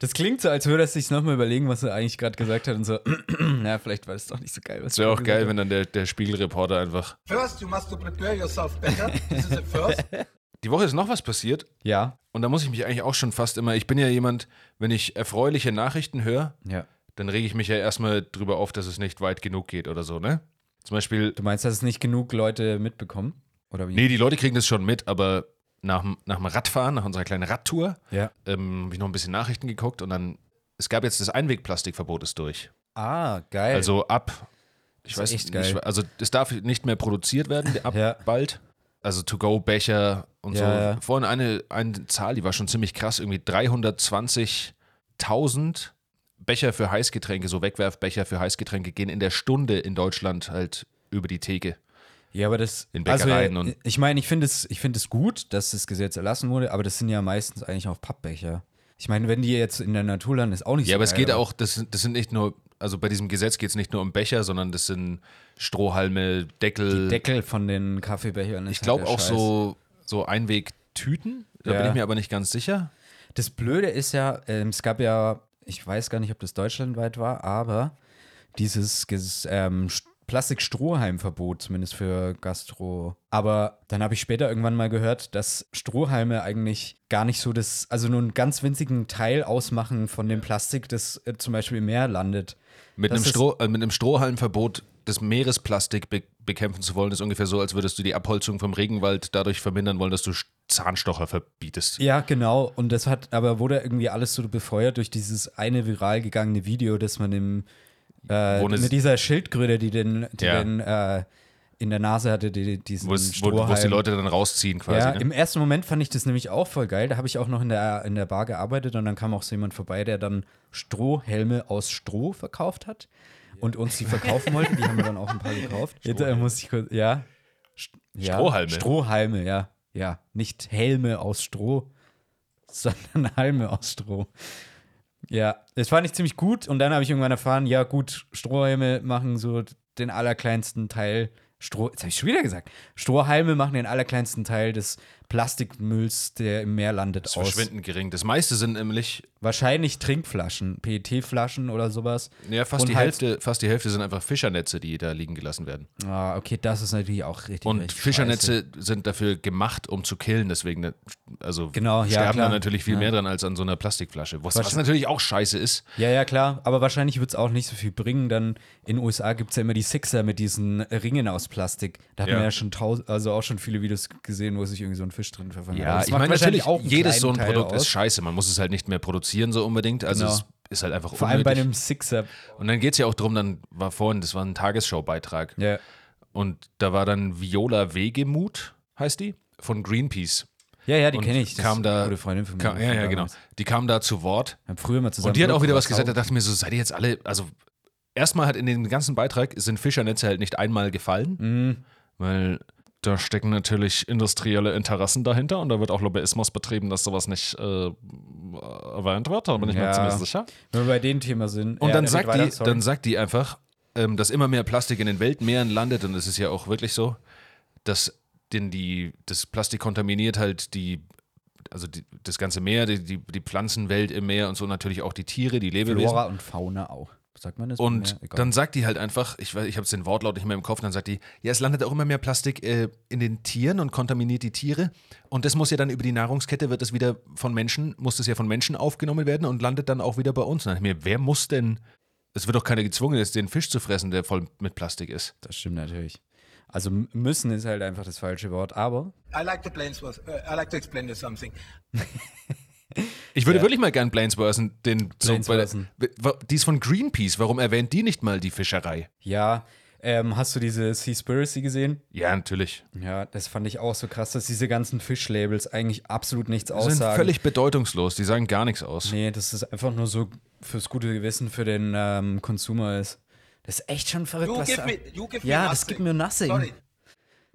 Das klingt so, als würde er sich nochmal überlegen, was er eigentlich gerade gesagt hat und so, na, vielleicht war das doch nicht so geil. Was Es wäre auch geil, hat. wenn dann der, der Spiegelreporter einfach. First, you must prepare yourself better. This is the first. Die Woche ist noch was passiert. Ja, Und da muss ich mich eigentlich auch schon fast immer, ich bin ja jemand, wenn ich erfreuliche Nachrichten höre, ja. dann rege ich mich ja erstmal drüber auf, dass es nicht weit genug geht oder so, ne? Zum Beispiel, Du meinst, dass es nicht genug Leute mitbekommen? Oder wie? nee, die Leute kriegen das schon mit, aber nach, dem- nach dem Radfahren, nach unserer kleinen Radtour, Ja. ähm, habe ich noch ein bisschen Nachrichten geguckt und dann es gab jetzt das Einwegplastikverbot ist durch. Ah, geil. Also ab, ich ist weiß echt nicht, geil. also es darf nicht mehr produziert werden, ab Ja. bald. Also To-Go-Becher und Ja, so. ja. Vorhin eine, eine Zahl, die war schon ziemlich krass, irgendwie 320.000 Becher für Heißgetränke, so Wegwerfbecher für Heißgetränke gehen in der Stunde in Deutschland halt über die Theke. Ja, aber das. In Bäckereien also, und- Ich meine, ich finde es, ich finde es gut, dass das Gesetz erlassen wurde, aber das sind ja meistens eigentlich auch Pappbecher. Ich meine, wenn die jetzt in der Natur landen, ist auch nicht so Ja, aber es geil, geht auch, das, sind- das sind nicht nur, also bei diesem Gesetz geht es nicht nur um Becher, sondern das sind Strohhalme, Deckel. Die Deckel von den Kaffeebechern. ist ich glaube halt der auch Scheiß. so, so Einwegtüten. Da Ja. bin ich mir aber nicht ganz sicher. Das Blöde ist ja, ähm, es gab ja, ich weiß gar nicht, ob das deutschlandweit war, aber dieses Ges- ähm, St- Plastikstrohhalmverbot, zumindest für Gastro. Aber dann habe ich später irgendwann mal gehört, dass Strohhalme eigentlich gar nicht so das, also nur einen ganz winzigen Teil ausmachen von dem Plastik, das äh, zum Beispiel im Meer landet. Mit einem, Stroh, äh, mit einem Strohhalmverbot das Meeresplastik be bekämpfen zu wollen, ist ungefähr so, als würdest du die Abholzung vom Regenwald dadurch vermindern wollen, dass du Zahnstocher verbietest. Ja, genau. Und das hat, aber wurde irgendwie alles so befeuert durch dieses eine viral gegangene Video, das man im, äh, mit dieser Schildkröte, die den, die Ja. den äh, in der Nase hatte, die, diesen Wo es, wo, Strohhalm. wo es die Leute dann rausziehen quasi. ja, ne? im ersten Moment fand ich das nämlich auch voll geil. Da habe ich auch noch in der, in der Bar gearbeitet und dann kam auch so jemand vorbei, der dann Strohhelme aus Stroh verkauft hat und uns die verkaufen wollte. Die haben wir dann auch ein paar gekauft. Jetzt äh, muss ich kurz, ja. St- ja. Strohhalme? Strohhalme, ja. Ja, nicht Helme aus Stroh, sondern Halme aus Stroh. Ja, das fand ich ziemlich gut und dann habe ich irgendwann erfahren, ja gut, Strohhalme machen so den allerkleinsten Teil Stroh, jetzt habe ich schon wieder gesagt. Strohhalme machen den allerkleinsten Teil des Plastikmülls, der im Meer landet, Das ist aus. verschwindend gering. Das meiste sind nämlich, Wahrscheinlich Trinkflaschen, PET-Flaschen oder sowas. ja, fast Und die, halt- Hälfte, fast die Hälfte sind einfach Fischernetze, die da liegen gelassen werden. Ah, okay, das ist natürlich auch richtig. Und richtig Fischernetze scheiße. sind dafür gemacht, um zu killen, deswegen, ne- also Genau, ja, sterben klar. da natürlich viel Ja. mehr dran als an so einer Plastikflasche. Was, was natürlich auch scheiße ist. Ja, ja, klar. Aber wahrscheinlich wird es auch nicht so viel bringen. Dann in den USA gibt es ja immer die Sixer mit diesen Ringen aus Plastik. Da hat Ja. man ja schon tausend, also auch schon viele Videos gesehen, wo sich irgendwie so ein Fisch drin verfangen hat. Ja, ich meine natürlich, einen jedes so ein Produkt aus. ist scheiße. Man muss es halt nicht mehr produzieren so unbedingt. Also Genau. es ist halt einfach Vor allem bei unnötig. einem Sixer. Und dann geht es ja auch darum, dann war vorhin, das war ein Tagesschau-Beitrag. Ja. Und da war dann Viola Wegemut, heißt die, von Greenpeace. Ja, ja, die kenne ich. Das kam da, gute Freundin von mir. Kam, ja, ja, genau. Die kam da zu Wort. Wir haben früher mal zusammen. Und die hat auch wieder was gesagt. Da auch- dachte ich mir so, seid ihr jetzt alle, also erstmal hat in dem ganzen Beitrag sind Fischernetze halt nicht einmal gefallen, Mhm. weil da stecken natürlich industrielle Interessen dahinter und da wird auch Lobbyismus betrieben, dass sowas nicht äh, erwähnt wird. Da bin ich mir Ja. ziemlich sicher. Wenn wir bei dem Thema sind. Und Ja, dann, sagt die, sorry. dann sagt die einfach, ähm, dass immer mehr Plastik in den Weltmeeren landet und es ist ja auch wirklich so, dass denn die, das Plastik kontaminiert halt die, also die, das ganze Meer, die, die, die Pflanzenwelt im Meer und so natürlich auch die Tiere, die Lebewesen. Flora und Fauna auch. Sagt man das? Und Ja, dann sagt die halt einfach, ich, weiß- ich habe den Wortlaut nicht mehr im Kopf, dann sagt die, ja, es landet auch immer mehr Plastik äh, in den Tieren und kontaminiert die Tiere. Und das muss ja dann über die Nahrungskette, wird es wieder von Menschen, muss das ja von Menschen aufgenommen werden und landet dann auch wieder bei uns. Und dann dachte ich mir, wer muss denn, es wird doch keiner gezwungen, jetzt den Fisch zu fressen, der voll mit Plastik ist. Das stimmt natürlich. Also müssen ist halt einfach das falsche Wort, aber I like to explain, uh, I like to explain you something. Ich würde wirklich mal gern Blainsworthen, den so der, Blainsworthen. die ist von Greenpeace, warum erwähnt die nicht mal die Fischerei? ja, ähm, hast du diese Seaspiracy gesehen? Ja, natürlich. Ja, das fand ich auch so krass, dass diese ganzen Fischlabels eigentlich absolut nichts Die sind aussagen. völlig bedeutungslos, die sagen gar nichts aus. Nee, das ist einfach nur so fürs gute Gewissen für den ähm, Consumer ist. Das ist echt schon verrückt, You was give da, me, you give me Ja, nothing. das gibt mir nothing. Sorry.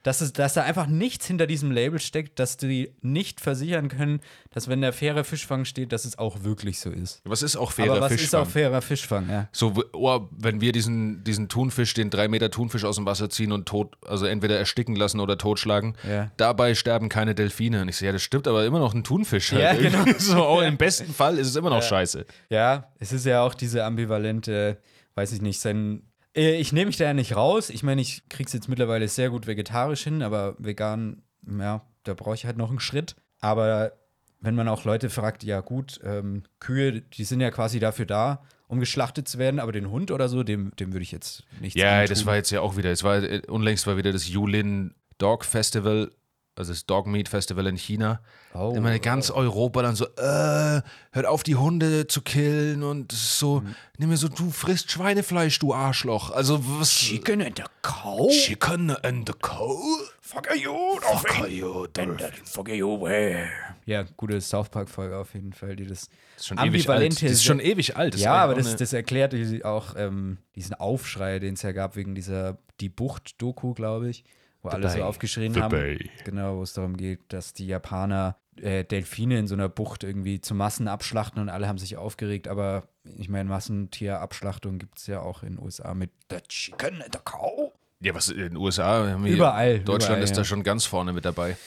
Dass, es, dass da einfach nichts hinter diesem Label steckt, dass die nicht versichern können, dass wenn der faire Fischfang steht, dass es auch wirklich so ist. Was ist auch fairer Aber was Fischfang? ist auch fairer Fischfang, ja. So, oh, wenn wir diesen, diesen Thunfisch, den 3 Meter Thunfisch aus dem Wasser ziehen und tot, also entweder ersticken lassen oder totschlagen, Ja. dabei sterben keine Delfine. Und ich so, ja, das stimmt, aber immer noch ein Thunfisch. Halt. Ja, genau. So, auch im besten Fall ist es immer noch scheiße. Ja, es ist ja auch diese ambivalente, weiß ich nicht, sein. Äh, Ich nehme mich da ja nicht raus. Ich meine, ich krieg's jetzt mittlerweile sehr gut vegetarisch hin, aber vegan, ja, da brauche ich halt noch einen Schritt. Aber wenn man auch Leute fragt, ja gut, ähm, Kühe, die sind ja quasi dafür da, um geschlachtet zu werden, aber den Hund oder so, dem, dem würde ich jetzt nichts Ja, antun. das war jetzt ja auch wieder, es war, äh, unlängst war wieder das Yulin Dog Festival also das Dog Meat Festival in China. Oh, Immer ganz Europa dann so, äh, hört auf die Hunde zu killen und es ist so, Mhm. nimm mir so, du frisst Schweinefleisch, du Arschloch. Also was? Chicken and a cow? Chicken and the cow? Fuck you, Fuck you, Dolphin. Fuck you, way. Ja, gute South Park-Folge auf jeden Fall, die das Das ist schon ewig alt. Die ist schon ewig alt. Das ja, aber das, das erklärt auch ähm, diesen Aufschrei, den es ja gab wegen dieser Die Bucht-Doku, glaube ich, wo alle so Bay. aufgeschrien The haben. Bay. Genau, wo es darum geht, dass die Japaner äh, Delfine in so einer Bucht irgendwie zu Massen abschlachten und alle haben sich aufgeregt, aber ich meine, Massentierabschlachtung gibt es ja auch in den USA mit The Chicken and the Cow. Ja, was in den USA? haben wir- Überall, Deutschland überall, ist ja. da schon ganz vorne mit dabei.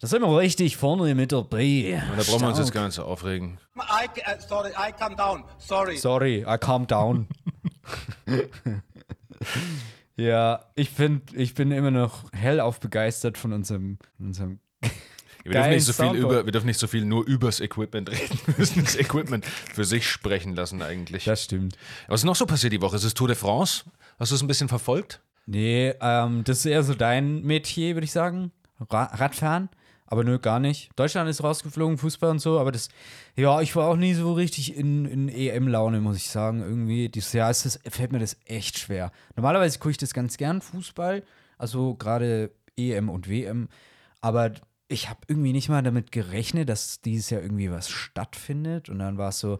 Da sind wir richtig vorne mit dabei. Und da brauchen wir uns jetzt gar nicht so aufregen. I, uh, sorry, I come down. Sorry. Sorry, I calm down. ja, ich finde, ich bin immer noch hellauf begeistert von unserem, unserem Wir dürfen, nicht so viel über, wir dürfen nicht so viel nur übers Equipment reden. Wir müssen das Equipment für sich sprechen lassen eigentlich. Das stimmt. Was ist noch so passiert die Woche? Ist es Tour de France? Hast du es ein bisschen verfolgt? Nee, ähm, das ist eher so dein Metier, würde ich sagen. Ra Radfahren. Aber nö, gar nicht. Deutschland ist rausgeflogen, Fußball und so, aber das, ja, ich war auch nie so richtig in, in EM-Laune, muss ich sagen. Irgendwie, dieses Jahr ist das, fällt mir das echt schwer. Normalerweise gucke ich das ganz gern, Fußball, also gerade EM und WM, aber ich habe irgendwie nicht mal damit gerechnet, dass dieses Jahr irgendwie was stattfindet. Und dann war es so,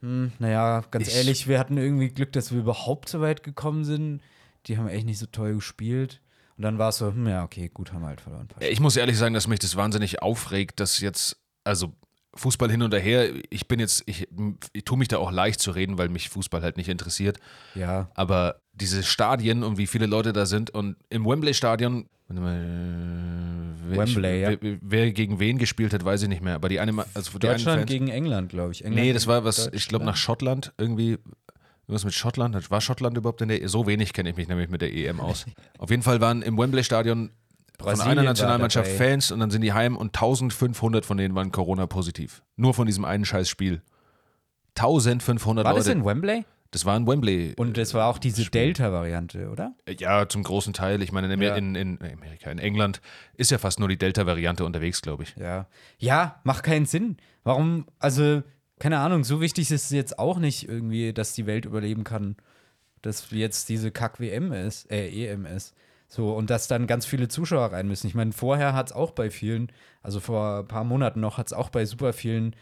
hm, naja, ganz Ich- ehrlich, wir hatten irgendwie Glück, dass wir überhaupt so weit gekommen sind. Die haben echt nicht so toll gespielt. Und dann war es so, hm, ja, okay, gut, haben wir halt verloren. Ich muss ehrlich sagen, dass mich das wahnsinnig aufregt, dass jetzt, also Fußball hin und her, ich bin jetzt, ich, ich tue mich da auch leicht zu reden, weil mich Fußball halt nicht interessiert. Ja, Aber diese Stadien und wie viele Leute da sind und im Wembley-Stadion, Wembley, ja. wer, wer gegen wen gespielt hat, weiß ich nicht mehr. Aber die eine, also die Deutschland Fans, gegen England, glaube ich. England Nee, das war was, ich glaube nach Schottland irgendwie. Was mit Schottland? War Schottland überhaupt in der So wenig kenne ich mich nämlich mit der EM aus. Auf jeden Fall waren im Wembley-Stadion von einer war Nationalmannschaft. Fans und dann sind die heim und 1500 von denen waren Corona-positiv. Nur von diesem einen scheiß Spiel. 1500 War Leute. das in Wembley? das war in Wembley. Und das war auch diese Delta-Variante, oder? Ja, zum großen Teil. Ich meine, in, Ja. in, in Amerika, in England ist ja fast nur die Delta-Variante unterwegs, glaube ich. Ja. Ja, macht keinen Sinn. Warum, also, keine Ahnung, so wichtig ist es jetzt auch nicht irgendwie, dass die Welt überleben kann, dass jetzt diese Kack-WM ist, äh, EM ist. So, und dass dann ganz viele Zuschauer rein müssen. Ich meine, vorher hat es auch bei vielen, also vor ein paar Monaten noch, hat es auch bei super vielen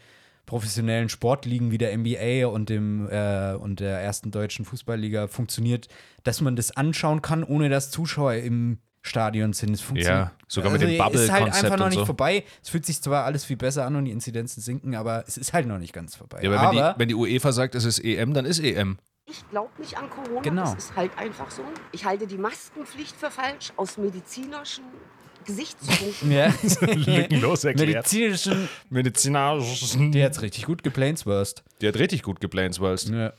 professionellen Sportligen wie der NBA und dem äh, und der ersten deutschen Fußballliga funktioniert, dass man das anschauen kann, ohne dass Zuschauer im Stadion sind. Es funktioniert. Ja, sogar mit dem ist halt einfach noch nicht so. vorbei. Es fühlt sich zwar alles viel besser an und die Inzidenzen sinken, aber es ist halt noch nicht ganz vorbei. Ja, aber, wenn, die, wenn die UEFA sagt, es ist EM, dann ist EM. Ich glaube nicht an Corona. Genau. Das ist halt einfach so. Ich halte die Maskenpflicht für falsch aus medizinischen Gesichtspunkten. ja. Lückenlos erklärt. medizinischen, Medizinarischen. die hat's richtig gut geplainsworst. Die hat richtig gut geplanswurst. Ja.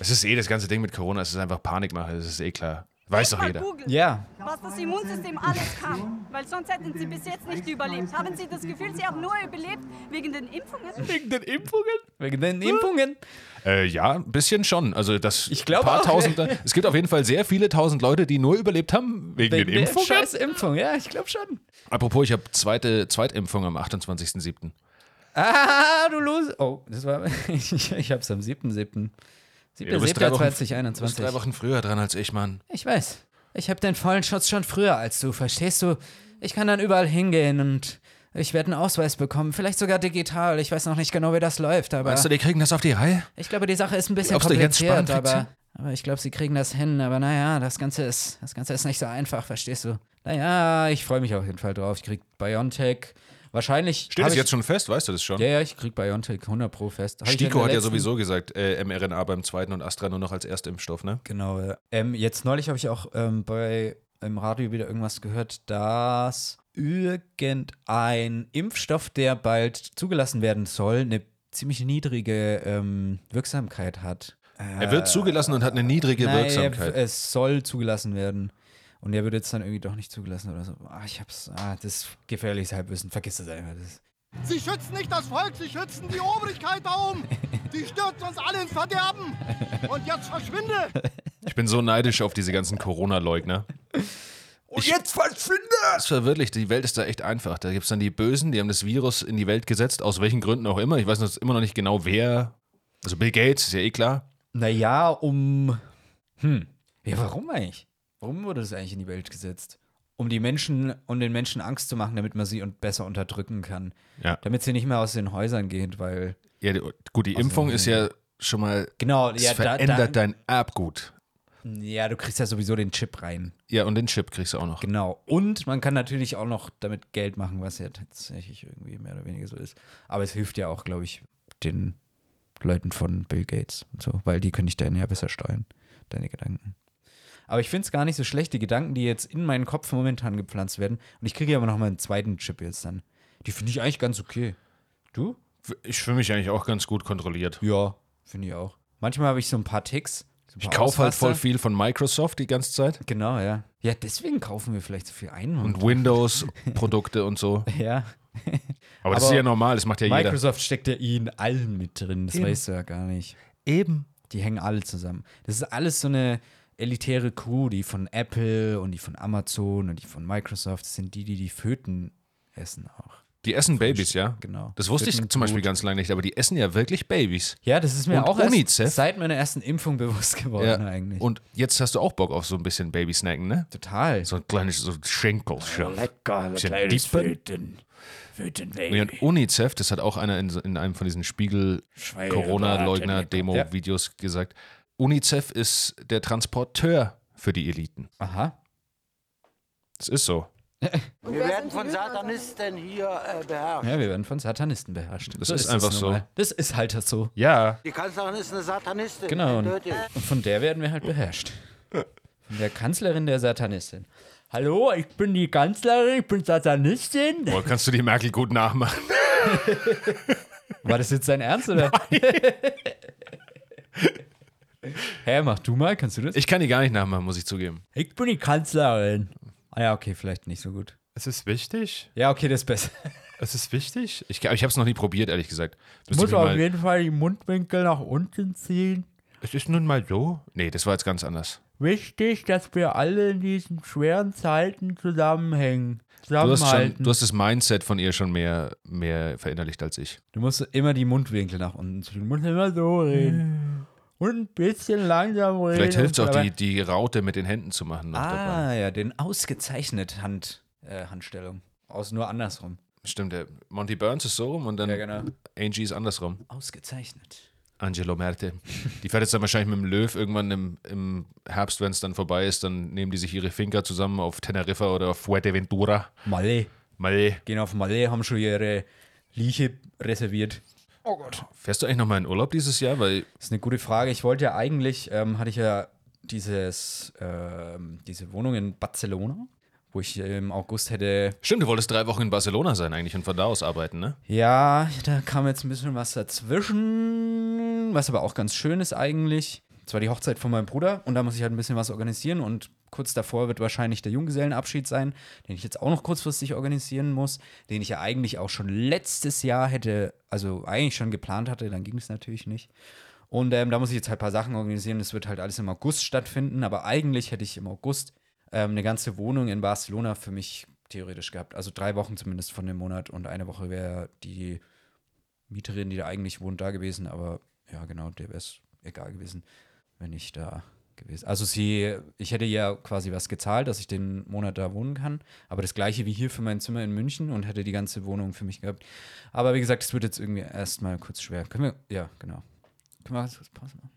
Es ist eh das ganze Ding mit Corona, es ist einfach Panikmache, das ist eh klar. Weiß doch jeder. ja, was das Immunsystem alles kann. Weil sonst hätten Sie bis jetzt nicht überlebt. Haben Sie das Gefühl, Sie haben nur überlebt wegen den Impfungen? Wegen den Impfungen? wegen den Impfungen. Äh, ja, ein bisschen schon. Also das Ich glaube paar auch. tausend. Es gibt auf jeden Fall sehr viele tausend Leute, die nur überlebt haben wegen, Wegen den der Impfungen. scheiß Impfung, ja, ich glaube schon. Apropos, ich habe zweite Zweitimpfung am 28.07. Ah, du los. Oh, das war. ich, ich hab's am 7.7. Ja, du bist drei Wochen- Du bist 2021. drei Wochen früher dran als ich, Mann. Ich weiß. Ich habe den vollen Schutz schon früher als du, verstehst du? Ich kann dann überall hingehen und ich werde einen Ausweis bekommen, vielleicht sogar digital. Ich weiß noch nicht genau, wie das läuft, aber Meinst du, die kriegen das auf die Reihe? ich glaube, die Sache ist ein bisschen Glaubst du, kompliziert, kriegt's aber, aber ich glaube, sie kriegen das hin. Aber naja, das Ganze ist, das Ganze ist nicht so einfach, verstehst du? Naja, ich freue mich auf jeden Fall drauf. Ich krieg BioNTech. Wahrscheinlich. Steht das jetzt schon fest? Weißt du das schon? Ja, ja, ich krieg BioNTech 100 Pro fest. Hab Stiko hat ja sowieso gesagt, äh, mRNA beim zweiten und Astra nur noch als Erstimpfstoff, ne? Genau, ja. Ähm, jetzt neulich habe ich auch ähm, bei im Radio wieder irgendwas gehört, dass irgendein Impfstoff, der bald zugelassen werden soll, eine ziemlich niedrige ähm, Wirksamkeit hat. Er wird zugelassen und hat eine niedrige Wirksamkeit. Es soll zugelassen werden. Und er wird jetzt dann irgendwie doch nicht zugelassen oder so. Ah, ich hab's. Ah, das ist gefährliches Halbwissen. Vergiss das einfach. Das Sie schützen nicht das Volk, sie schützen die Obrigkeit da oben. Die stürzen uns alle ins Verderben. Und jetzt verschwinde. Ich bin so neidisch auf diese ganzen Corona-Leugner. Und jetzt verschwinde! Das verwirklicht, die Welt ist da echt einfach. Da gibt es dann die Bösen, die haben das Virus in die Welt gesetzt, aus welchen Gründen auch immer. Ich weiß noch, immer noch nicht genau wer. Also Bill Gates, ist ja eh klar. Naja, um. Hm. Ja, warum eigentlich? Warum wurde das eigentlich in die Welt gesetzt? Um die Menschen, um den Menschen Angst zu machen, damit man sie und besser unterdrücken kann. Ja. Damit sie nicht mehr aus den Häusern gehen, weil. Ja, gut, die Impfung ist ja schon mal. Genau, ja, da- verändert da- dein Erbgut. Ja, du kriegst ja sowieso den Chip rein. Ja, und den Chip kriegst du auch noch. Genau. Und man kann natürlich auch noch damit Geld machen, was ja tatsächlich irgendwie mehr oder weniger so ist. Aber es hilft ja auch, glaube ich, den Leuten von Bill Gates und so, weil die können dich dann ja besser steuern, deine Gedanken. Aber ich finde es gar nicht so schlecht, die Gedanken, die jetzt in meinen Kopf momentan gepflanzt werden. Und ich kriege ja aber noch mal einen zweiten Chip jetzt dann. Die finde ich eigentlich ganz okay. Du? Ich fühle mich eigentlich auch ganz gut kontrolliert. Ja, finde ich auch. Manchmal habe ich so ein paar Ticks. So ein Ich paar kaufe halt voll viel von Microsoft die ganze Zeit. Genau, ja. Ja, deswegen kaufen wir vielleicht so viel ein. Und Windows-Produkte und so. Ja. Aber das ist ja normal, das macht ja jeder. Microsoft steckt ja in allen mit drin, das Eben. weißt du ja gar nicht. Eben. Die hängen alle zusammen. Das ist alles so eine elitäre Crew, die von Apple und die von Amazon und die von Microsoft das sind die, die die Föten essen auch. Die essen Babys, ja? Genau. Das wusste ich Föten zum Beispiel Blut. ganz lange nicht, aber die essen ja wirklich Babys. Ja, das ist mir Und auch erst UNICEF. seit meiner ersten Impfung bewusst geworden Ja. eigentlich. Und jetzt hast du auch Bock auf so ein bisschen Babysnacken, ne? Total. So ein kleines so Schenkel. Lecker, ein kleines. Föten. Fötenbaby. Nee, und UNICEF, das hat auch einer in, so- in einem von diesen Spiegel-Corona-Leugner-Demo-Videos gesagt. UNICEF ist der Transporteur für die Eliten. Aha. Das ist so. Wir werden von Satanisten hier äh, beherrscht. Ja, wir werden von Satanisten beherrscht. Das ist einfach nun so. mal. Das ist halt das so. Ja. Die Kanzlerin ist eine Satanistin. Genau. Und, und von der werden wir halt beherrscht. Von der Kanzlerin der Satanistin. Hallo, ich bin die Kanzlerin, ich bin Satanistin. Boah, kannst du die Merkel gut nachmachen? War das jetzt dein Ernst, oder? Hä, mach du mal, kannst du das? Ich kann die gar nicht nachmachen, muss ich zugeben. Ich bin die Kanzlerin. Ah ja, okay, vielleicht nicht so gut. Es ist wichtig. Ja, okay, das ist besser. Es ist wichtig. Ich, ich habe es noch nie probiert, ehrlich gesagt. Müsste Muss auf jeden Fall die Mundwinkel nach unten ziehen. Es ist nun mal so. Nee, das war jetzt ganz anders. Wichtig, dass wir alle in diesen schweren Zeiten zusammenhängen. Du hast, schon, Zusammenhalten. du hast das Mindset von ihr schon mehr, mehr verinnerlicht als ich. Du musst immer die Mundwinkel nach unten ziehen. Du musst immer so reden. Und ein bisschen langsam reden. Vielleicht hilft es auch, die, die Raute mit den Händen zu machen. Noch dabei. Ah, ja, den ausgezeichnet Hand, äh, Handstellung. Aus nur andersrum. Stimmt, der Monty Burns ist so rum und dann Ja, genau. Angie ist andersrum. Ausgezeichnet. Angelo Merte. Die fährt jetzt dann wahrscheinlich mit dem Löw irgendwann im, im Herbst, wenn es dann vorbei ist, dann nehmen die sich ihre Finger zusammen auf Teneriffa oder auf Fuerteventura. Malé. Malé. Gehen auf Malé, haben schon ihre Lieche reserviert. Oh Gott. Fährst du eigentlich nochmal in Urlaub dieses Jahr? Weil Das ist eine gute Frage. Ich wollte ja eigentlich, ähm, hatte ich ja dieses, ähm, diese Wohnung in Barcelona, wo ich im August hätte. Stimmt, du wolltest drei Wochen in Barcelona sein eigentlich und von da aus arbeiten, ne? Ja, da kam jetzt ein bisschen was dazwischen, was aber auch ganz schön ist eigentlich. Es war die Hochzeit von meinem Bruder und da muss ich halt ein bisschen was organisieren und kurz davor wird wahrscheinlich der Junggesellenabschied sein, den ich jetzt auch noch kurzfristig organisieren muss, den ich ja eigentlich auch schon letztes Jahr hätte, also eigentlich schon geplant hatte, dann ging es natürlich nicht. Und ähm, da muss ich jetzt halt ein paar Sachen organisieren. Das wird halt alles im August stattfinden, aber eigentlich hätte ich im August ähm, eine ganze Wohnung in Barcelona für mich theoretisch gehabt. Also drei Wochen zumindest von dem Monat und eine Woche wäre die Mieterin, die da eigentlich wohnt, da gewesen. Aber ja, genau, der wäre es egal gewesen, wenn ich da gewesen. Also sie, ich hätte ja quasi was gezahlt, dass ich den Monat da wohnen kann. Aber das gleiche wie hier für mein Zimmer in München und hätte die ganze Wohnung für mich gehabt. Aber wie gesagt, es wird jetzt irgendwie erstmal kurz schwer. Können wir, ja, genau. Können wir ganz kurz Pause machen?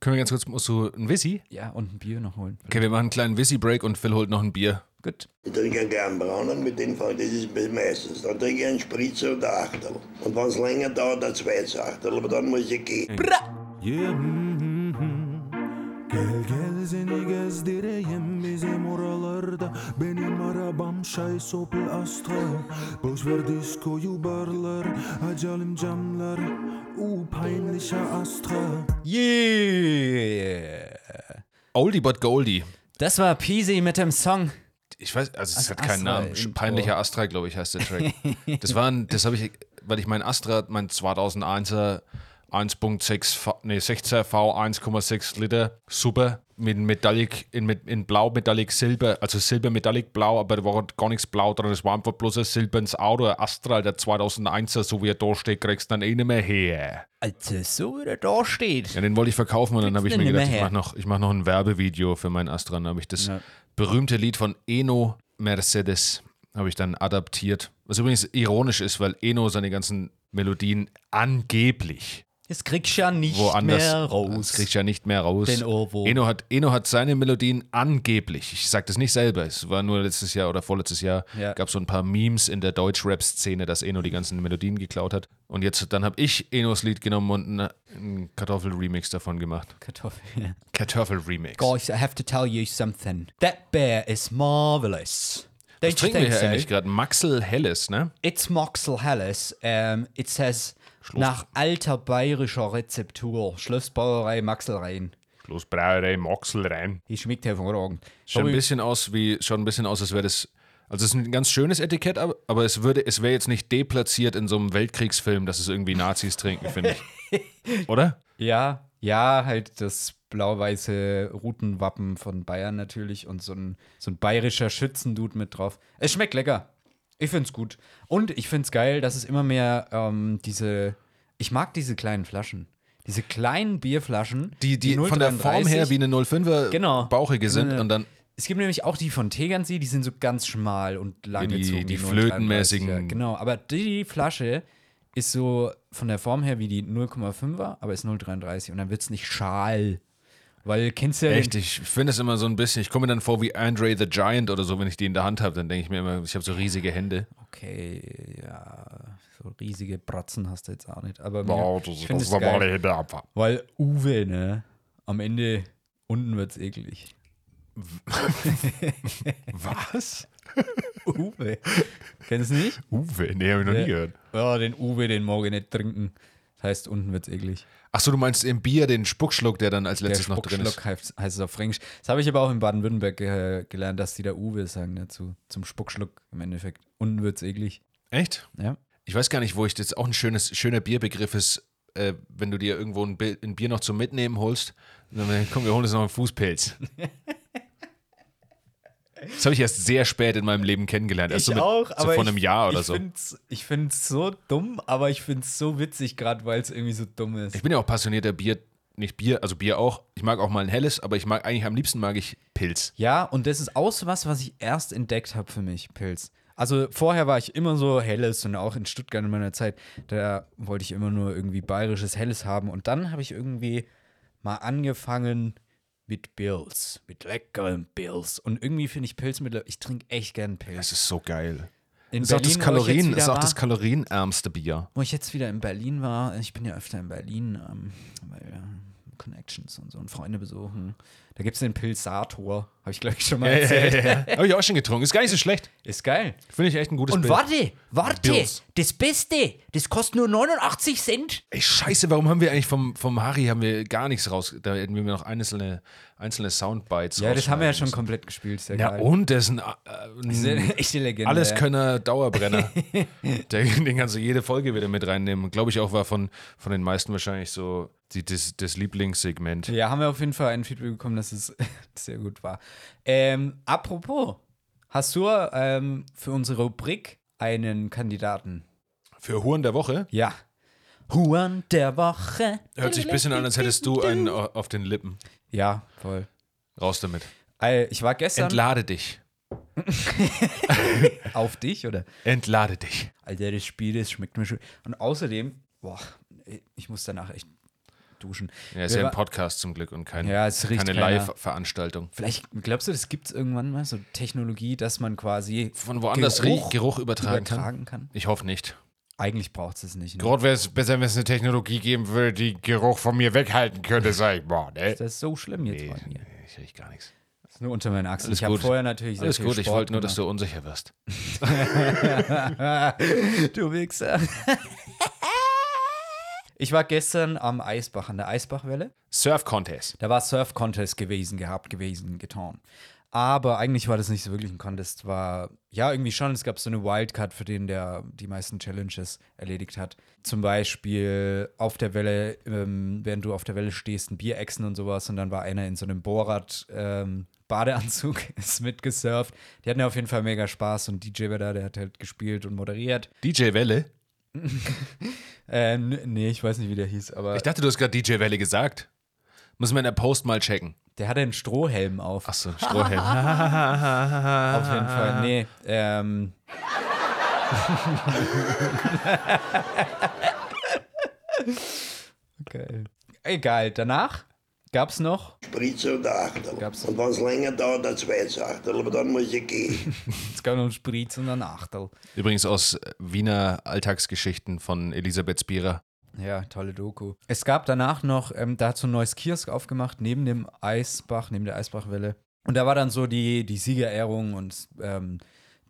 Können wir ganz kurz, musst du ein Wissi? Ja, und ein Bier noch holen. Okay, wir machen einen kleinen Wissi-Break und Phil holt noch ein Bier. Gut. Ich trinke gern braunen, mit denen fängt das ist meistens. Dann trinke ich einen Spritzer oder Achtel. Und wenn es länger dauert, ein zweites Achtel, aber dann muss ich gehen. Yeah, mm-hmm. Gel gel seni gezdireyim bizim oralarda Benim arabam şay sopel astra Boş ver diskoyu barlar Acalim camlar U peinlicher Astra Yeah! Oldie but Goldie. Das war Peasy mit dem Song. Ich weiß, also es Also hat keinen Astra Namen. Intro. Peinlicher Astra, glaube ich, heißt der Track. das war ein, das habe ich, weil ich mein Astra, mein 2001er 1.6, V- nee, 16 V 1,6 Liter, super. mit Metallic, in, in Blau, Metallic, Silber, also Silber, Metallic, Blau, aber da war gar nichts blau dran. Es war einfach bloß ein silbernes Auto, ein Astra, der 2001er, so wie er da steht, kriegst du dann eh nicht mehr her. Also, so wie er da steht. Ja, den wollte ich verkaufen und dann habe ich mir gedacht, ich mache noch, ich mach noch ein Werbevideo für meinen Astra. Dann habe ich das berühmte Lied von Eno Mercedes habe ich dann adaptiert. Was übrigens ironisch ist, weil Eno seine ganzen Melodien angeblich Das kriegst du ja nicht woanders. mehr Das raus. kriegst du ja nicht mehr raus. Den Ohrwurm. Eno hat, Eno hat seine Melodien angeblich, ich sage das nicht selber, es war nur letztes Jahr oder vorletztes Jahr, Ja. gab es so ein paar Memes in der Deutsch-Rap-Szene, dass Eno die ganzen Melodien geklaut hat. Und jetzt, dann habe ich Enos Lied genommen und einen, Kartoffel-Remix davon gemacht. Kartoffel, ja. Kartoffel-Remix. Guys, I have to tell you something. That bear is marvelous. Was Don't you trinken wir hier so? eigentlich gerade? Maxel Helles, ne? It's Moxel Helles. Um, it says nach alter bayerischer Rezeptur. Schlossbrauerei Maxelrhein. Schlossbrauerei Maxel rein. Die schmeckt hervorragend. Schaut ein bisschen aus wie, schaut ein bisschen aus, als wäre das. Also es ist ein ganz schönes Etikett, aber, aber es würde, es wäre jetzt nicht deplatziert in so einem Weltkriegsfilm, dass es irgendwie Nazis trinken, finde ich. Oder? Ja, ja, halt das blau-weiße Routenwappen von Bayern natürlich und so ein, so ein bayerischer Schützendude mit drauf. Es schmeckt lecker. Ich find's gut. Und ich find's geil, dass es immer mehr ähm, diese. Ich mag diese kleinen Flaschen. Diese kleinen Bierflaschen. Die, die von der Form 0,33 her wie eine 05er Genau. bauchige sind Ja. und dann Es gibt nämlich auch die von Tegernsee, die sind so ganz schmal und lang die- gezogen, die 0,33er. flötenmäßigen- Genau, aber die Flasche ist so von der Form her wie die 0,5er, aber ist 0,33 und dann wird es nicht schal. Weil kennst du ja Echt, ich finde es immer so ein bisschen, ich komme mir dann vor wie Andre the Giant oder so, wenn ich die in der Hand habe, dann denke ich mir immer, ich habe so riesige Hände. Okay, ja, so riesige Bratzen hast du jetzt auch nicht. Aber Boah, das ich ist finde das es normale geil, Hinterabfahrt. Weil Uwe, ne, am Ende unten wird's eklig. Was? Uwe. Kennst du nicht? Uwe? Nee, habe ich noch nie gehört. Ja, den Uwe, den mag ich nicht trinken. Das heißt, unten wird's eklig. Achso, du meinst im Bier den Spuckschluck, der dann als Der letztes noch drin ist. Spuckschluck heißt, heißt es auf Fränkisch. Das habe ich aber auch in Baden-Württemberg äh, gelernt, dass die da Uwe sagen dazu. Zum Spuckschluck im Endeffekt. Unten wird's eklig. Echt? Ja. Ich weiß gar nicht, wo ich das auch ein schönes, schöner Bierbegriff ist, äh, wenn du dir irgendwo ein, ein Bier noch zum Mitnehmen holst. Dann, komm, wir holen uns noch einen Fußpilz. Das habe ich erst sehr spät in meinem Leben kennengelernt. Erst so, mit, so vor einem ich, Jahr oder ich so. Find's, ich finde es so dumm, aber ich finde es so witzig, gerade weil es irgendwie so dumm ist. Ich bin ja auch passionierter Bier, nicht Bier, also Bier auch. Ich mag auch mal ein helles, aber ich mag eigentlich am liebsten mag ich Pilz. Ja, und das ist auch so was, was ich erst entdeckt habe für mich, Pilz. Also vorher war ich immer so helles und auch in Stuttgart in meiner Zeit, da wollte ich immer nur irgendwie bayerisches Helles haben. Und dann habe ich irgendwie mal angefangen mit Pilz, mit leckeren Pilz. Und irgendwie finde ich Pilz mit, ich trinke echt gern Pilz. Das ist so geil. In ist auch das Berlin, wo ich Kalorien, ist auch das kalorienärmste Bier. Wo ich jetzt wieder in Berlin war, ich bin ja öfter in Berlin, ähm, weil äh, Connections und so und Freunde besuchen. Da gibt es den Pilsator, habe ich glaube ich schon mal Ja, ja, erzählt. ja, ja. Habe ich auch schon getrunken. Ist gar nicht so schlecht. Ist geil. Finde ich echt ein gutes Und Bild. warte, warte, Bills. das Beste, das kostet nur 89 Cent. Ey, scheiße, warum haben wir eigentlich vom, vom Harry haben wir gar nichts raus? Da hätten wir noch einzelne, einzelne Soundbites Ja, das haben wir ja schon komplett gespielt. Sehr. Ja, geil. und der ist ein, äh, ein echte Legende. Alleskönner Dauerbrenner. der, den kannst du jede Folge wieder mit reinnehmen. Glaube ich auch, war von, von den meisten wahrscheinlich so die, das, das Lieblingssegment. Ja, haben wir auf jeden Fall ein Feedback bekommen, dass es sehr gut war. Ähm, apropos, hast du ähm, für unsere Rubrik einen Kandidaten? Für Huren der Woche? Ja. Huren der Woche. Hört sich ein bisschen an, als hättest du einen au- auf den Lippen. Ja, voll. Raus damit. Ich war gestern Entlade dich. auf dich, oder? Entlade dich. Alter, das Spiel, das schmeckt mir schon. Und außerdem, boah, ich muss danach echt duschen. Ja, ist Wir ja ein Podcast zum Glück und kein, Ja, keine. Live-Veranstaltung. Vielleicht glaubst du, das gibt es irgendwann mal, so Technologie, dass man quasi Von woanders Geruch, Geruch übertragen, übertragen kann? kann? Ich hoffe nicht. Eigentlich braucht es nicht. Ne? Gerade wäre es besser, wenn es eine Technologie geben würde, die Geruch von mir weghalten könnte, sag ich mal. Ne? Ist das so schlimm jetzt bei mir? Ich rieche gar nichts. Das ist nur unter meinen Achseln. Alles ich habe gut. vorher natürlich Alles gut, ich Sport wollte nur, dass du unsicher wirst. du Wichser. Ich war gestern am Eisbach, an der Eisbachwelle. Surf Contest. Da war Surf Contest gewesen, gehabt, gewesen, getan. Aber eigentlich war das nicht so wirklich ein Contest. War, ja, irgendwie schon. Es gab so eine Wildcard, für den der die meisten Challenges erledigt hat. Zum Beispiel auf der Welle, ähm, während du auf der Welle stehst, ein Bier exen und sowas. Und dann war einer in so einem Bohrrad, ähm, Badeanzug, ist mitgesurft. Die hatten ja auf jeden Fall mega Spaß und DJ war da, der hat halt gespielt und moderiert. DJ Welle? äh, n- nee, ich weiß nicht, wie der hieß, aber. Ich dachte, du hast gerade DJ Welle gesagt. Müssen wir in der Post mal checken. Der hatte einen Strohhelm auf. Achso, Strohhelm. Auf jeden Fall. Nee, ähm. Geil. Egal, danach gab's noch. Spritzer und Achtel. Und wenn es länger dauert, ein zweites Achtel. Aber dann muss ich gehen. Es gab noch einen Spritz und einen Achtel. Übrigens aus Wiener Alltagsgeschichten von Elisabeth Spierer. Ja, tolle Doku. Es gab danach noch, ähm, da hat so ein neues Kiosk aufgemacht, neben dem Eisbach, neben der Eisbachwelle. Und da war dann so die, die Siegerehrung und ähm,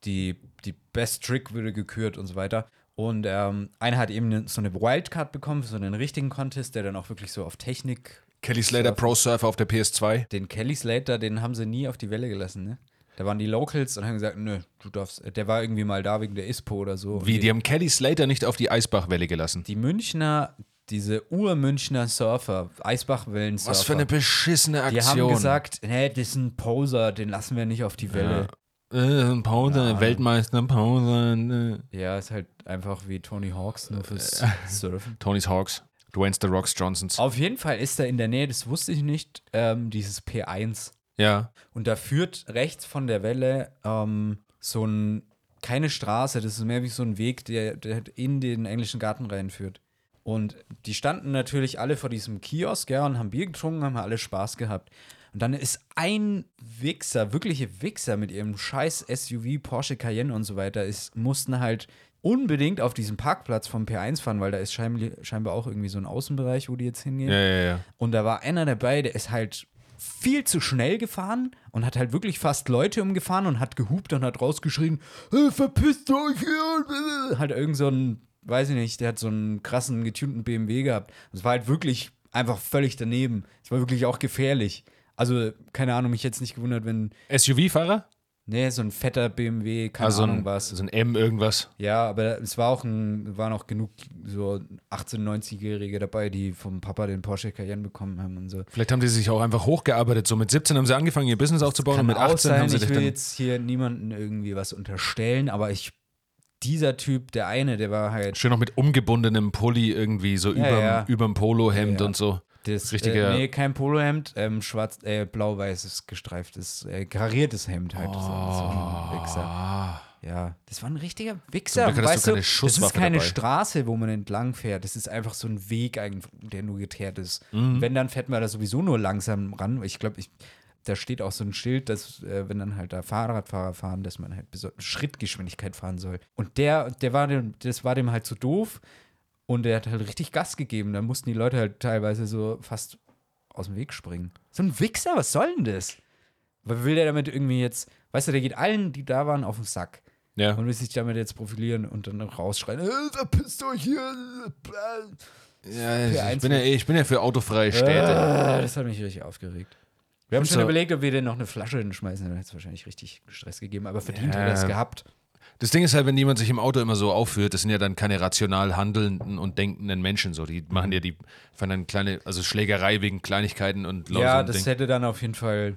die, die Best Trick wurde gekürt und so weiter. Und ähm, einer hat eben so eine Wildcard bekommen für so einen richtigen Contest, der dann auch wirklich so auf Technik. Kelly Slater Pro Surfer auf der PS2. Den Kelly Slater, den haben sie nie auf die Welle gelassen, ne? Da waren die Locals und haben gesagt, nö, du darfst, der war irgendwie mal da wegen der ISPO oder so. Wie, die haben Kelly Slater nicht auf die Eisbachwelle gelassen. Die Münchner, diese Ur-Münchner Surfer, Eisbachwellen-Surfer. Was für eine beschissene Die haben Aktion. gesagt, nee, das ist ein Poser, den lassen wir nicht auf die Welle. Äh, ein Poser, Ja. Weltmeister, Poser. Äh. Ja, ist halt einfach wie Tony Hawks, nur fürs Surfen. Tonys Hawks. Dwayne's The Rocks Johnsons. Auf jeden Fall ist da in der Nähe, das wusste ich nicht, ähm, dieses P1. Ja. Und da führt rechts von der Welle ähm, so ein, keine Straße, das ist mehr wie so ein Weg, der, der in den englischen Garten reinführt. Und die standen natürlich alle vor diesem Kiosk, ja, und haben Bier getrunken, haben alle Spaß gehabt. Und dann ist ein Wichser, wirkliche Wichser mit ihrem scheiß SUV, Porsche Cayenne und so weiter, ist, mussten halt unbedingt auf diesen Parkplatz vom P1 fahren, weil da ist scheinbar, scheinbar auch irgendwie so ein Außenbereich, wo die jetzt hingehen. Ja, ja, ja. Und da war einer dabei, der ist halt viel zu schnell gefahren und hat halt wirklich fast Leute umgefahren und hat gehupt und hat rausgeschrien, hey, verpisst euch hier. Halt irgend so ein, weiß ich nicht, der hat so einen krassen getunten BMW gehabt. Das war halt wirklich einfach völlig daneben. Es war wirklich auch gefährlich. Also, keine Ahnung, mich jetzt nicht gewundert, wenn. SUV-Fahrer? Nee, so ein fetter BMW, keine Also Ahnung ein, was. so ein M irgendwas. Ja, aber es war auch ein, waren auch genug so 18-, 90-Jährige dabei, die vom Papa den Porsche Cayenne bekommen haben und so. Vielleicht haben die sich auch einfach hochgearbeitet. So mit 17 haben sie angefangen, ihr Business aufzubauen und mit auch 18 sein, haben sie ich will jetzt hier niemanden irgendwie was unterstellen, aber ich, dieser Typ, der eine, der war halt. Schön noch mit umgebundenem Pulli irgendwie, so Ja, überm, ja. überm Polohemd Ja. und so. Das, Richtiger. Äh, nee, kein Polohemd, ähm, schwarz, äh, blau-weißes gestreiftes, äh, kariertes Hemd halt. So, so ein Wichser. Ja, das war ein richtiger Wichser. Hattest weißt du das ist keine dabei. Straße, wo man entlang fährt. Das ist einfach so ein Weg, der nur geteert ist. Mhm. Wenn, dann fährt man da sowieso nur langsam ran. Ich glaube, da steht auch so ein Schild, dass, äh, wenn dann halt da Fahrradfahrer fahren, dass man halt Schrittgeschwindigkeit fahren soll. Und der, der war dem, das war dem halt so doof. Und der hat halt richtig Gas gegeben. Da mussten die Leute halt teilweise so fast aus dem Weg springen. So ein Wichser, was soll denn das? Was will der damit irgendwie jetzt, weißt du, der geht allen, die da waren, auf den Sack. Ja. Und will sich damit jetzt profilieren und dann rausschreien, äh, verpisst euch hier. Ja, ich bin ja, eh- ich bin ja für autofreie Städte. Ah, das hat mich richtig aufgeregt. Wir haben schon so- überlegt, ob wir denn noch eine Flasche hinschmeißen. Dann hätte es wahrscheinlich richtig Stress gegeben. Aber verdient Ja. hat er es gehabt. Das Ding ist halt, wenn jemand sich im Auto immer so aufführt, das sind ja dann keine rational handelnden und denkenden Menschen so. Die machen ja die, von dann kleine, also Schlägerei wegen Kleinigkeiten und Ja, so das Ding. hätte dann auf jeden Fall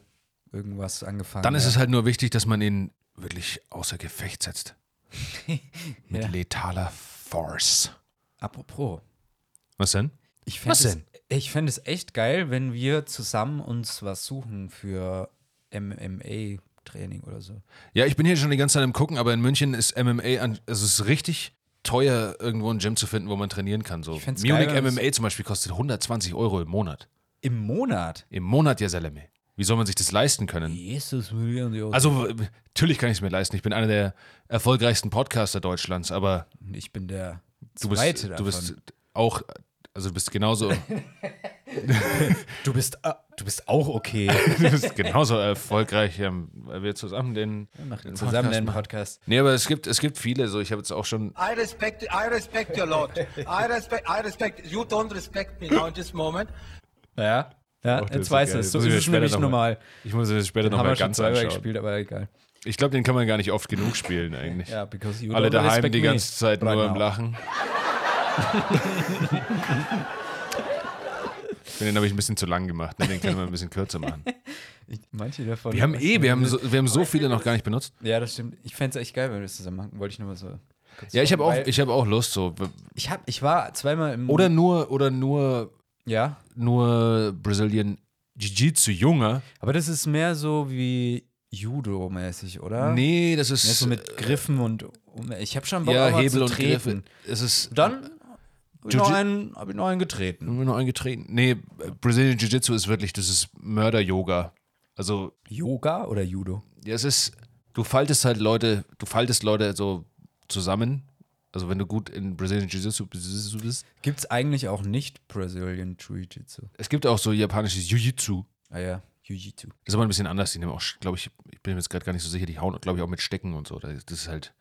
irgendwas angefangen. Dann ist ja. es halt nur wichtig, dass man ihn wirklich außer Gefecht setzt. Mit Ja. letaler Force. Apropos. Was denn? Ich Was fände denn? es, ich fänd es echt geil, wenn wir zusammen uns was suchen für MMA-Training oder so. Ja, ich bin hier schon die ganze Zeit im Gucken, aber in München ist MMA, an, also es ist richtig teuer, irgendwo ein Gym zu finden, wo man trainieren kann. So. Munich geil, MMA zum Beispiel kostet 120 Euro im Monat. Im Monat? Im Monat, ja, Salome. Wie soll man sich das leisten können? Jesus, Million Euro. Also, natürlich kann ich es mir leisten. Ich bin einer der erfolgreichsten Podcaster Deutschlands, aber ich bin der du bist, zweite du bist davon. auch, also du bist genauso, Du bist, äh, du bist auch okay. du bist genauso erfolgreich, weil wir zusammen den, Wir machen den zusammen den machen. Podcast. Nee, aber es gibt, es gibt viele, so ich habe jetzt auch schon I respect, I respect you a lot. I respect, I respect, you don't respect me now in this moment. Ja. Ja, jetzt weiß es. So ist es nämlich normal. Ich muss es später Den nochmal schon ganz zweimal anschauen. gespielt, aber egal. Ich glaube, den kann man gar nicht oft genug spielen eigentlich. Ja, because you Alle daheim die ganze Zeit right nur am now. Lachen. Den habe ich ein bisschen zu lang gemacht. Ne? Den können wir ein bisschen kürzer machen. Ich, manche davon. Wir haben eh, wir haben so, wir haben so viele noch gar nicht benutzt. Ja, das stimmt. Ich fände es echt geil, wenn wir das zusammen machen. Wollte ich nur mal so. Ja, ich habe auch, ich habe auch Lust so. Ich, hab, ich war zweimal im. Oder nur, oder nur, Ja. nur Brazilian Jiu-Jitsu Junge. Aber das ist mehr so wie Judo-mäßig, oder? Nee, das ist- Mehr so mit Griffen und. Ich habe schon Bock, Ja, Hebel zu und treten. Griffe. Es ist Dann habe ich, noch einen- hab ich noch einen getreten. Haben wir noch eingetreten? Nee, Brazilian Jiu-Jitsu ist wirklich, das ist Mörder-Yoga. Also. Yoga oder Judo? Ja, es ist, du faltest halt Leute, du faltest Leute so zusammen. Also wenn du gut in Brazilian Jiu-Jitsu bist. Gibt es eigentlich auch nicht Brazilian Jiu-Jitsu? Es gibt auch so japanisches Jiu-Jitsu. Ah ja, Jiu-Jitsu. Das ist aber ein bisschen anders. Die nehmen auch, glaube ich, ich bin mir jetzt gerade gar nicht so sicher, die hauen, glaube ich, auch mit Stecken und so. Das ist halt.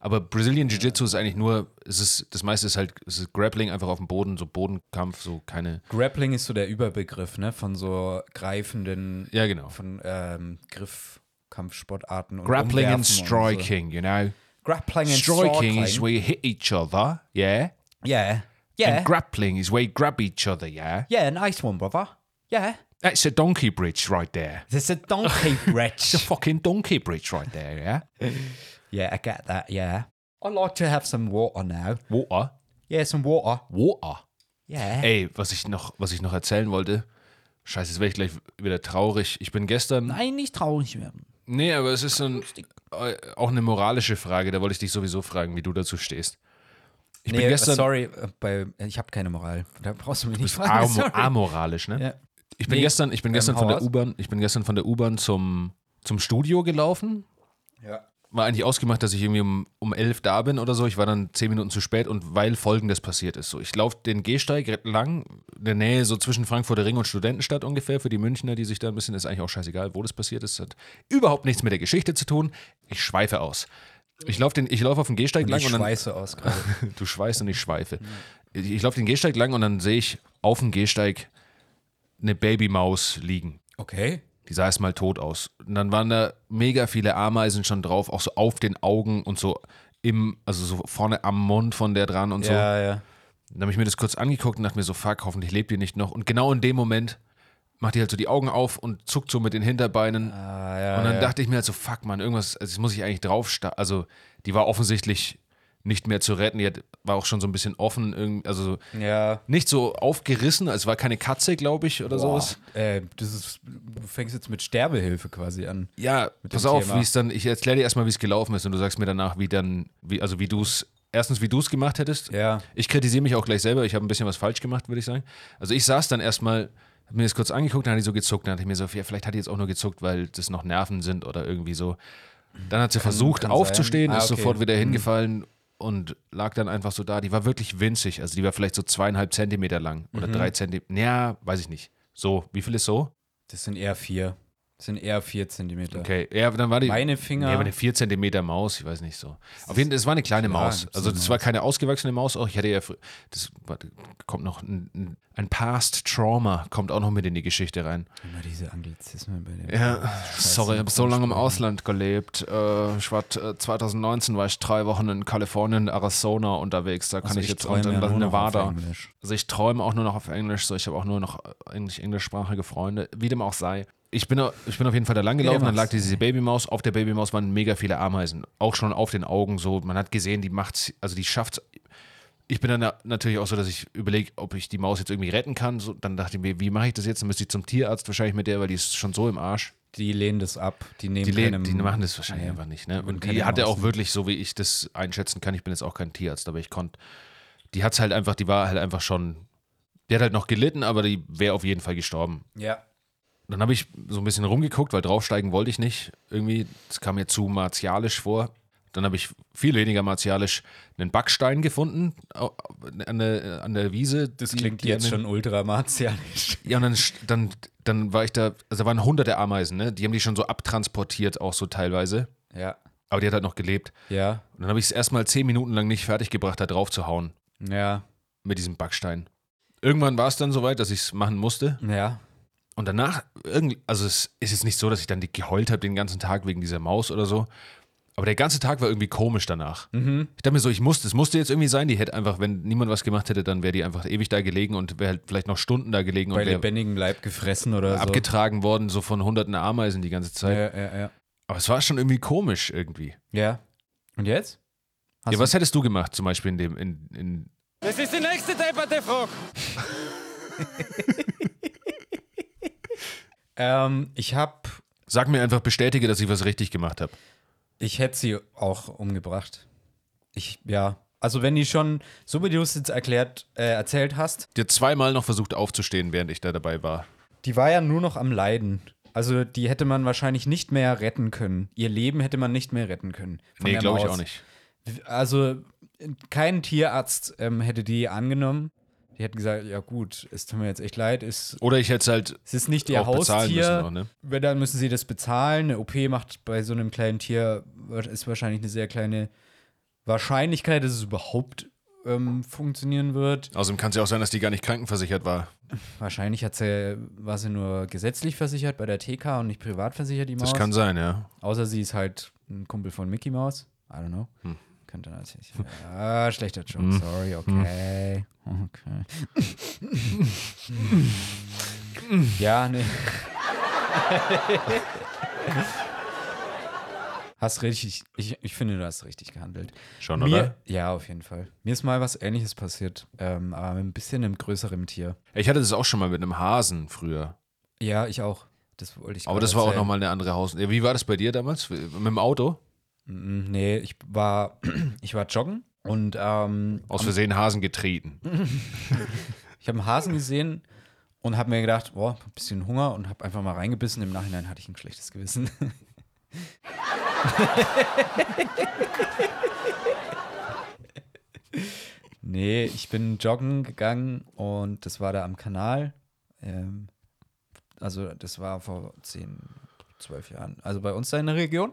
Aber Brazilian Jiu-Jitsu ist eigentlich nur, es ist, das meiste ist halt, es ist Grappling einfach auf dem Boden, so Bodenkampf, so keine. Grappling ist so der Überbegriff, ne? Von so greifenden. Ja, genau. Von ähm, Griffkampfsportarten. und Grappling and Umwerfen und striking, you know. Grappling and striking is striking. where you hit each other, yeah. Yeah. Yeah. And grappling is where you grab each other, yeah. Yeah, nice one, brother. Yeah. That's a donkey bridge right there. There's a donkey bridge. It's a fucking donkey bridge right there, yeah. Yeah, I get that, yeah. I'd like to have some water now. Water? Yeah, some water. Water? Yeah. Ey, was ich noch, was ich noch erzählen wollte. Scheiße, jetzt werde ich gleich wieder traurig. Ich bin gestern. Nein, nicht traurig werden. Nee, aber es ist so ein, äh, auch eine moralische Frage. Da wollte ich dich sowieso fragen, wie du dazu stehst. Ich nee, bin gestern. sorry, äh, bei, ich habe keine Moral. Da brauchst du mich nicht fragen. sorry. amoralisch, ne? Ja. Ich bin Nee, gestern, ich bin ähm, gestern hau von der. U-Bahn, ich bin gestern von der U-Bahn zum, zum Studio gelaufen. Ja. War eigentlich ausgemacht, dass ich irgendwie um, um elf da bin oder so. Ich war dann zehn Minuten zu spät und weil folgendes passiert ist. So, ich laufe den Gehsteig lang, in der Nähe so zwischen Frankfurter Ring und Studentenstadt ungefähr. Für die Münchner, die sich da ein bisschen, ist eigentlich auch scheißegal, wo das passiert ist. Hat überhaupt nichts mit der Geschichte zu tun. Ich schweife aus. Ich laufe lauf auf den Gehsteig Und lang ich und dann. schweiße aus gerade. du schweißt und ich schweife. Ich, ich laufe den Gehsteig lang und dann sehe ich auf dem Gehsteig eine Babymaus liegen. Okay. Die sah erstmal tot aus. Und dann waren da mega viele Ameisen schon drauf, auch so auf den Augen und so im, also so vorne am Mund von der dran und so. Ja, ja. Dann habe ich mir das kurz angeguckt und dachte mir so, fuck, hoffentlich lebt die nicht noch. Und genau in dem Moment macht die halt so die Augen auf und zuckt so mit den Hinterbeinen. Ah, ja, und dann ja. dachte ich mir halt so, fuck, man, irgendwas, also das muss ich eigentlich drauf Also, die war offensichtlich nicht mehr zu retten. Die war auch schon so ein bisschen offen, also so Ja. nicht so aufgerissen, als war keine Katze, glaube ich, oder Boah, sowas. Äh, das ist, du fängst jetzt mit Sterbehilfe quasi an. Ja, pass auf, wie es dann, ich erkläre dir erstmal, wie es gelaufen ist und du sagst mir danach, wie dann, wie, also wie du es, erstens, wie du es gemacht hättest. Ja. Ich kritisiere mich auch gleich selber, ich habe ein bisschen was falsch gemacht, würde ich sagen. Also ich saß dann erstmal, habe mir das kurz angeguckt, dann hat die so gezuckt, dann dachte ich mir so, ja, vielleicht hat die jetzt auch nur gezuckt, weil das noch Nerven sind oder irgendwie so. Dann hat sie Kann- versucht kann aufzustehen. Ah, ist okay. sofort wieder Mhm. hingefallen und lag dann einfach so da. Die war wirklich winzig, also die war vielleicht so zweieinhalb Zentimeter lang oder Mhm. drei Zentimeter. Ja, weiß ich nicht. So, wie viel ist so? Das sind eher vier. Das sind eher vier Zentimeter. Okay, ja, dann war die. Meine Finger. Ja, aber eine 4 cm Maus, ich weiß nicht so. Auf jeden Fall, es war eine kleine Klar, Maus. Also, das war keine ausgewachsene Maus auch. Ich hatte ja. Das kommt noch ein, ein- Past Trauma, kommt auch noch mit in die Geschichte rein. Immer diese Anglizismen bei dem. Ja, Scheiße, sorry, ich habe so lange im. Ausland gelebt. Äh, ich war, äh, 2019 war ich drei Wochen in Kalifornien, Arizona unterwegs. Da kann Also ich ich jetzt träume unter ja nur noch auf Nevada. Also ich träume auch nur noch auf Englisch. So, ich habe auch nur noch äh, englisch, englischsprachige Freunde. Wie dem auch sei. Ich bin, ich bin auf jeden Fall da lang gelaufen, dann lag diese Babymaus. Auf der Babymaus waren mega viele Ameisen. Auch schon auf den Augen so. Man hat gesehen, die macht's, also die schafft's. Ich bin dann na- natürlich auch so, dass ich überlege, ob ich die Maus jetzt irgendwie retten kann. So, dann dachte ich mir, wie mache ich das jetzt? Dann müsste ich zum Tierarzt wahrscheinlich mit der, weil die ist schon so im Arsch. Die lehnen das ab. Die nehmen Die, lehnen- die machen das wahrscheinlich Nee, einfach nicht. Ne? Und die hatte auch wirklich, so wie ich das einschätzen kann, ich bin jetzt auch kein Tierarzt, aber ich konnte, die hat es halt einfach, die war halt einfach schon, die hat halt noch gelitten, aber die wäre auf jeden Fall gestorben. Ja. Dann habe ich so ein bisschen rumgeguckt, weil draufsteigen wollte ich nicht. Irgendwie, das kam mir zu martialisch vor. Dann habe ich viel weniger martialisch einen Backstein gefunden an der, an der Wiese. Das die- klingt die jetzt an den- schon ultra martialisch. ja, und dann, dann, dann war ich da, also da waren hunderte Ameisen, ne? Die haben die schon so abtransportiert, auch so teilweise. Ja. Aber die hat halt noch gelebt. Ja. Und dann habe ich es erstmal zehn Minuten lang nicht fertig gebracht, da drauf zu hauen. Ja. Mit diesem Backstein. Irgendwann war es dann soweit, dass ich es machen musste. Ja. Und danach, irgendwie, also es ist jetzt nicht so, dass ich dann die geheult habe den ganzen Tag wegen dieser Maus oder so. Aber der ganze Tag war irgendwie komisch danach. Mhm. Ich dachte mir so, ich musste, es musste jetzt irgendwie sein. Die hätte einfach, wenn niemand was gemacht hätte, dann wäre die einfach ewig da gelegen und wäre halt vielleicht noch Stunden da gelegen Bei und lebendigem Leib gefressen oder so. abgetragen worden, so von hunderten Ameisen die ganze Zeit. Ja, ja, ja. Aber es war schon irgendwie komisch irgendwie. Ja. Und jetzt? Hast ja, was hättest du gemacht, zum Beispiel in dem, in, in Das ist die nächste depperte Frage. Ähm, ich habe. Sag mir einfach, bestätige, dass ich was richtig gemacht habe. Ich hätte sie auch umgebracht. Ich, ja. Also, wenn die schon, so wie du es jetzt erklärt, äh, erzählt hast, Die hat zweimal noch versucht aufzustehen, während ich da dabei war. die war ja nur noch am Leiden. Also, die hätte man wahrscheinlich nicht mehr retten können. Ihr Leben hätte man nicht mehr retten können. Nee, glaube ich auch nicht. Also, kein Tierarzt ähm, hätte die angenommen. Die hätten gesagt, ja gut, es tut mir jetzt echt leid, es, Oder ich hätte es halt es ist nicht ihr Haustier. müssen noch, ne? Wenn, dann müssen sie das bezahlen. Eine OP macht bei so einem kleinen Tier, ist wahrscheinlich eine sehr kleine Wahrscheinlichkeit, dass es überhaupt ähm, funktionieren wird. Außerdem kann es ja auch sein, dass die gar nicht krankenversichert war. Wahrscheinlich hat sie, war sie nur gesetzlich versichert bei der TK und nicht privat versichert, die Maus. Das kann sein, ja. Außer sie ist halt ein Kumpel von Mickey Mouse. I don't know. Hm. Könnte natürlich. Ah, schlechter Joke, Hm. sorry, okay. Okay. ja, nee. hast richtig, ich, ich finde, du hast richtig gehandelt. Schon, Mir, oder? Ja, auf jeden Fall. Mir ist mal was ähnliches passiert, ähm, aber mit ein bisschen einem größeren Tier. Ich hatte das auch schon mal mit einem Hasen früher. Ja, ich auch. Das wollte ich Aber das war auch erzählen. nochmal eine andere Haus. Wie war das bei dir damals? Mit dem Auto? Mm, Nee, ich war, ich war joggen und ähm, Aus Versehen Hasen getreten. ich habe einen Hasen gesehen und habe mir gedacht, boah, ein bisschen Hunger und habe einfach mal reingebissen. Im Nachhinein hatte ich ein schlechtes Gewissen. nee, ich bin joggen gegangen und das war da am Kanal. Ähm, also das war vor 10, 12 Jahren. Also bei uns da in der Region.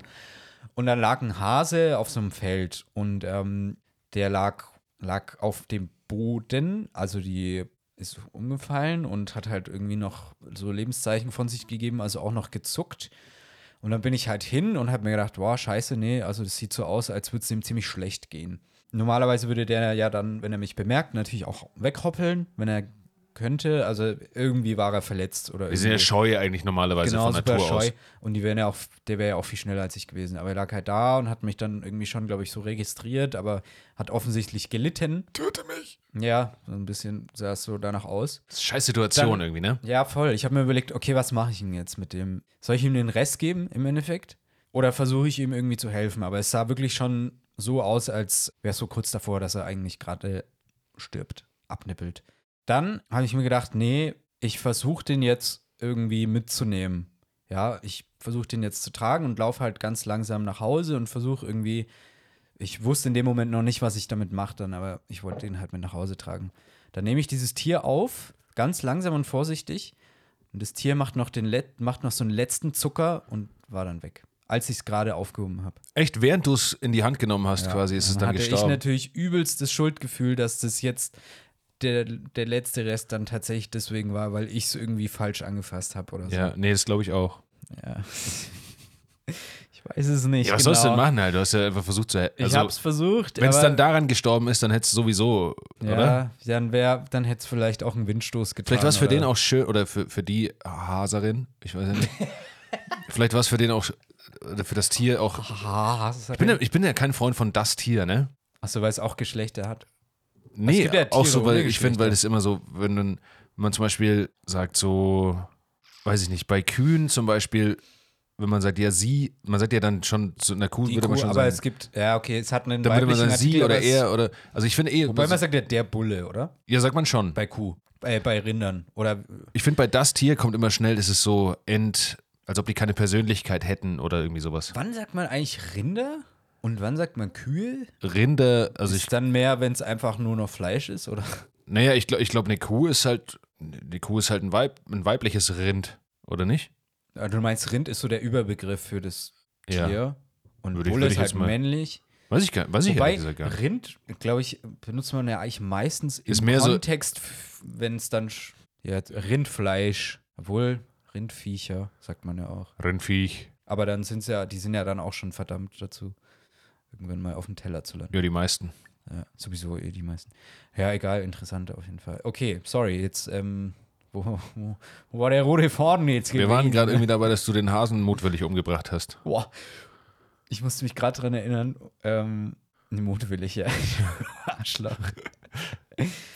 Und dann lag ein Hase auf so einem Feld und ähm, der lag, lag auf dem Boden, also die ist umgefallen und hat halt irgendwie noch so Lebenszeichen von sich gegeben, also auch noch gezuckt. Und dann bin ich halt hin und habe mir gedacht, boah, scheiße, nee, also das sieht so aus, als würde es ihm ziemlich schlecht gehen. Normalerweise würde der ja dann, wenn er mich bemerkt, natürlich auch weghoppeln, wenn er könnte. Also irgendwie war er verletzt oder Wir sind ja scheu eigentlich normalerweise genau, von super Natur scheu. aus. Und die wären ja auch, der wäre ja auch viel schneller als ich gewesen. Aber er lag halt da und hat mich dann irgendwie schon, glaube ich, so registriert, aber hat offensichtlich gelitten. Töte mich! Ja, so ein bisschen sah es so danach aus. Das ist scheiß Situation Dann- irgendwie, ne? Ja, voll. Ich habe mir überlegt, okay, was mache ich ihm jetzt mit dem? Soll ich ihm den Rest geben im Endeffekt? Oder versuche ich ihm irgendwie zu helfen? Aber es sah wirklich schon so aus, als wäre es so kurz davor, dass er eigentlich gerade stirbt, abnippelt. Dann habe ich mir gedacht, nee, ich versuche den jetzt irgendwie mitzunehmen. Ja, ich versuche den jetzt zu tragen und laufe halt ganz langsam nach Hause und versuche irgendwie, ich wusste in dem Moment noch nicht, was ich damit mache dann, aber ich wollte den halt mit nach Hause tragen. Dann nehme ich dieses Tier auf, ganz langsam und vorsichtig. Und das Tier macht noch, den Let macht noch so einen letzten Zucker und war dann weg, als ich es gerade aufgehoben habe. Echt, während du es in die Hand genommen hast, quasi, ist es dann hatte gestorben. ich natürlich übelst das Schuldgefühl, dass das jetzt der, der letzte Rest dann tatsächlich deswegen war, weil ich es irgendwie falsch angefasst habe oder so. Ja, nee, das glaube ich auch. Ja. Ich weiß es nicht. Ja, was genau. sollst du denn machen, halt? Du hast ja einfach versucht zu. Ich hab's versucht, Wenn es dann daran gestorben ist, dann hättest du sowieso, Ja, oder? dann wäre, dann hätte es vielleicht auch einen Windstoß getan. Vielleicht war es für oder- den auch schön, oder für, für die Haserin, ich weiß ja nicht. Vielleicht war es für den auch, oder für das Tier auch. Ich bin, ja, ich bin ja kein Freund von das Tier, ne? Achso, weil es auch Geschlechter hat. Nee, ja auch so, weil ich finde, weil das immer so, wenn, wenn man zum Beispiel sagt, so, weiß ich nicht, bei Kühen zum Beispiel, wenn man sagt, ja, sie, man sagt ja dann schon zu einer Kuh, Die würde man Kuh, schon aber sagen. es gibt, ja, okay, es hat einen Dann würde man sagen, sie oder er oder, also ich finde eh. Wobei man sagt ja der Bulle, oder? Ja, sagt man schon. Bei Kuh, äh, bei Rindern oder Ich finde, bei das Tier kommt immer schnell, ist es so ent, als ob die keine Persönlichkeit hätten oder irgendwie sowas. Wann sagt man eigentlich Rinder und wann sagt man Kühe? Rinder, also ich, ist dann mehr, wenn es einfach nur noch Fleisch ist, oder? naja, ich glaube, ich glaub, eine Kuh ist halt, die Kuh ist halt ein, Weib, ein weibliches Rind, oder nicht? Ja, Du meinst, Rind ist so der Überbegriff für das Ja. Tier. Und Würde ich- würde ist ich halt männlich. Weiß ich gar- weiß ich Wobei, gesagt gar nicht. Rind, glaube ich, benutzt man ja eigentlich meistens im Ist mehr so- Kontext, wenn es dann ja, Rindfleisch. Obwohl, Rindviecher, sagt man ja auch. Rindviech. Aber dann sind ja, die sind ja dann auch schon verdammt dazu, irgendwann mal auf dem Teller zu landen. Ja, die meisten. Ja, sowieso eh die meisten. Ja, egal, interessant auf jeden Fall. Okay, sorry, jetzt, ähm, wo, wo, wo war der rote Faden jetzt Wir waren gerade irgendwie dabei, dass du den Hasen mutwillig umgebracht hast. Boah. Ich musste mich gerade dran erinnern, ähm, mutwillig, ja. Arschloch.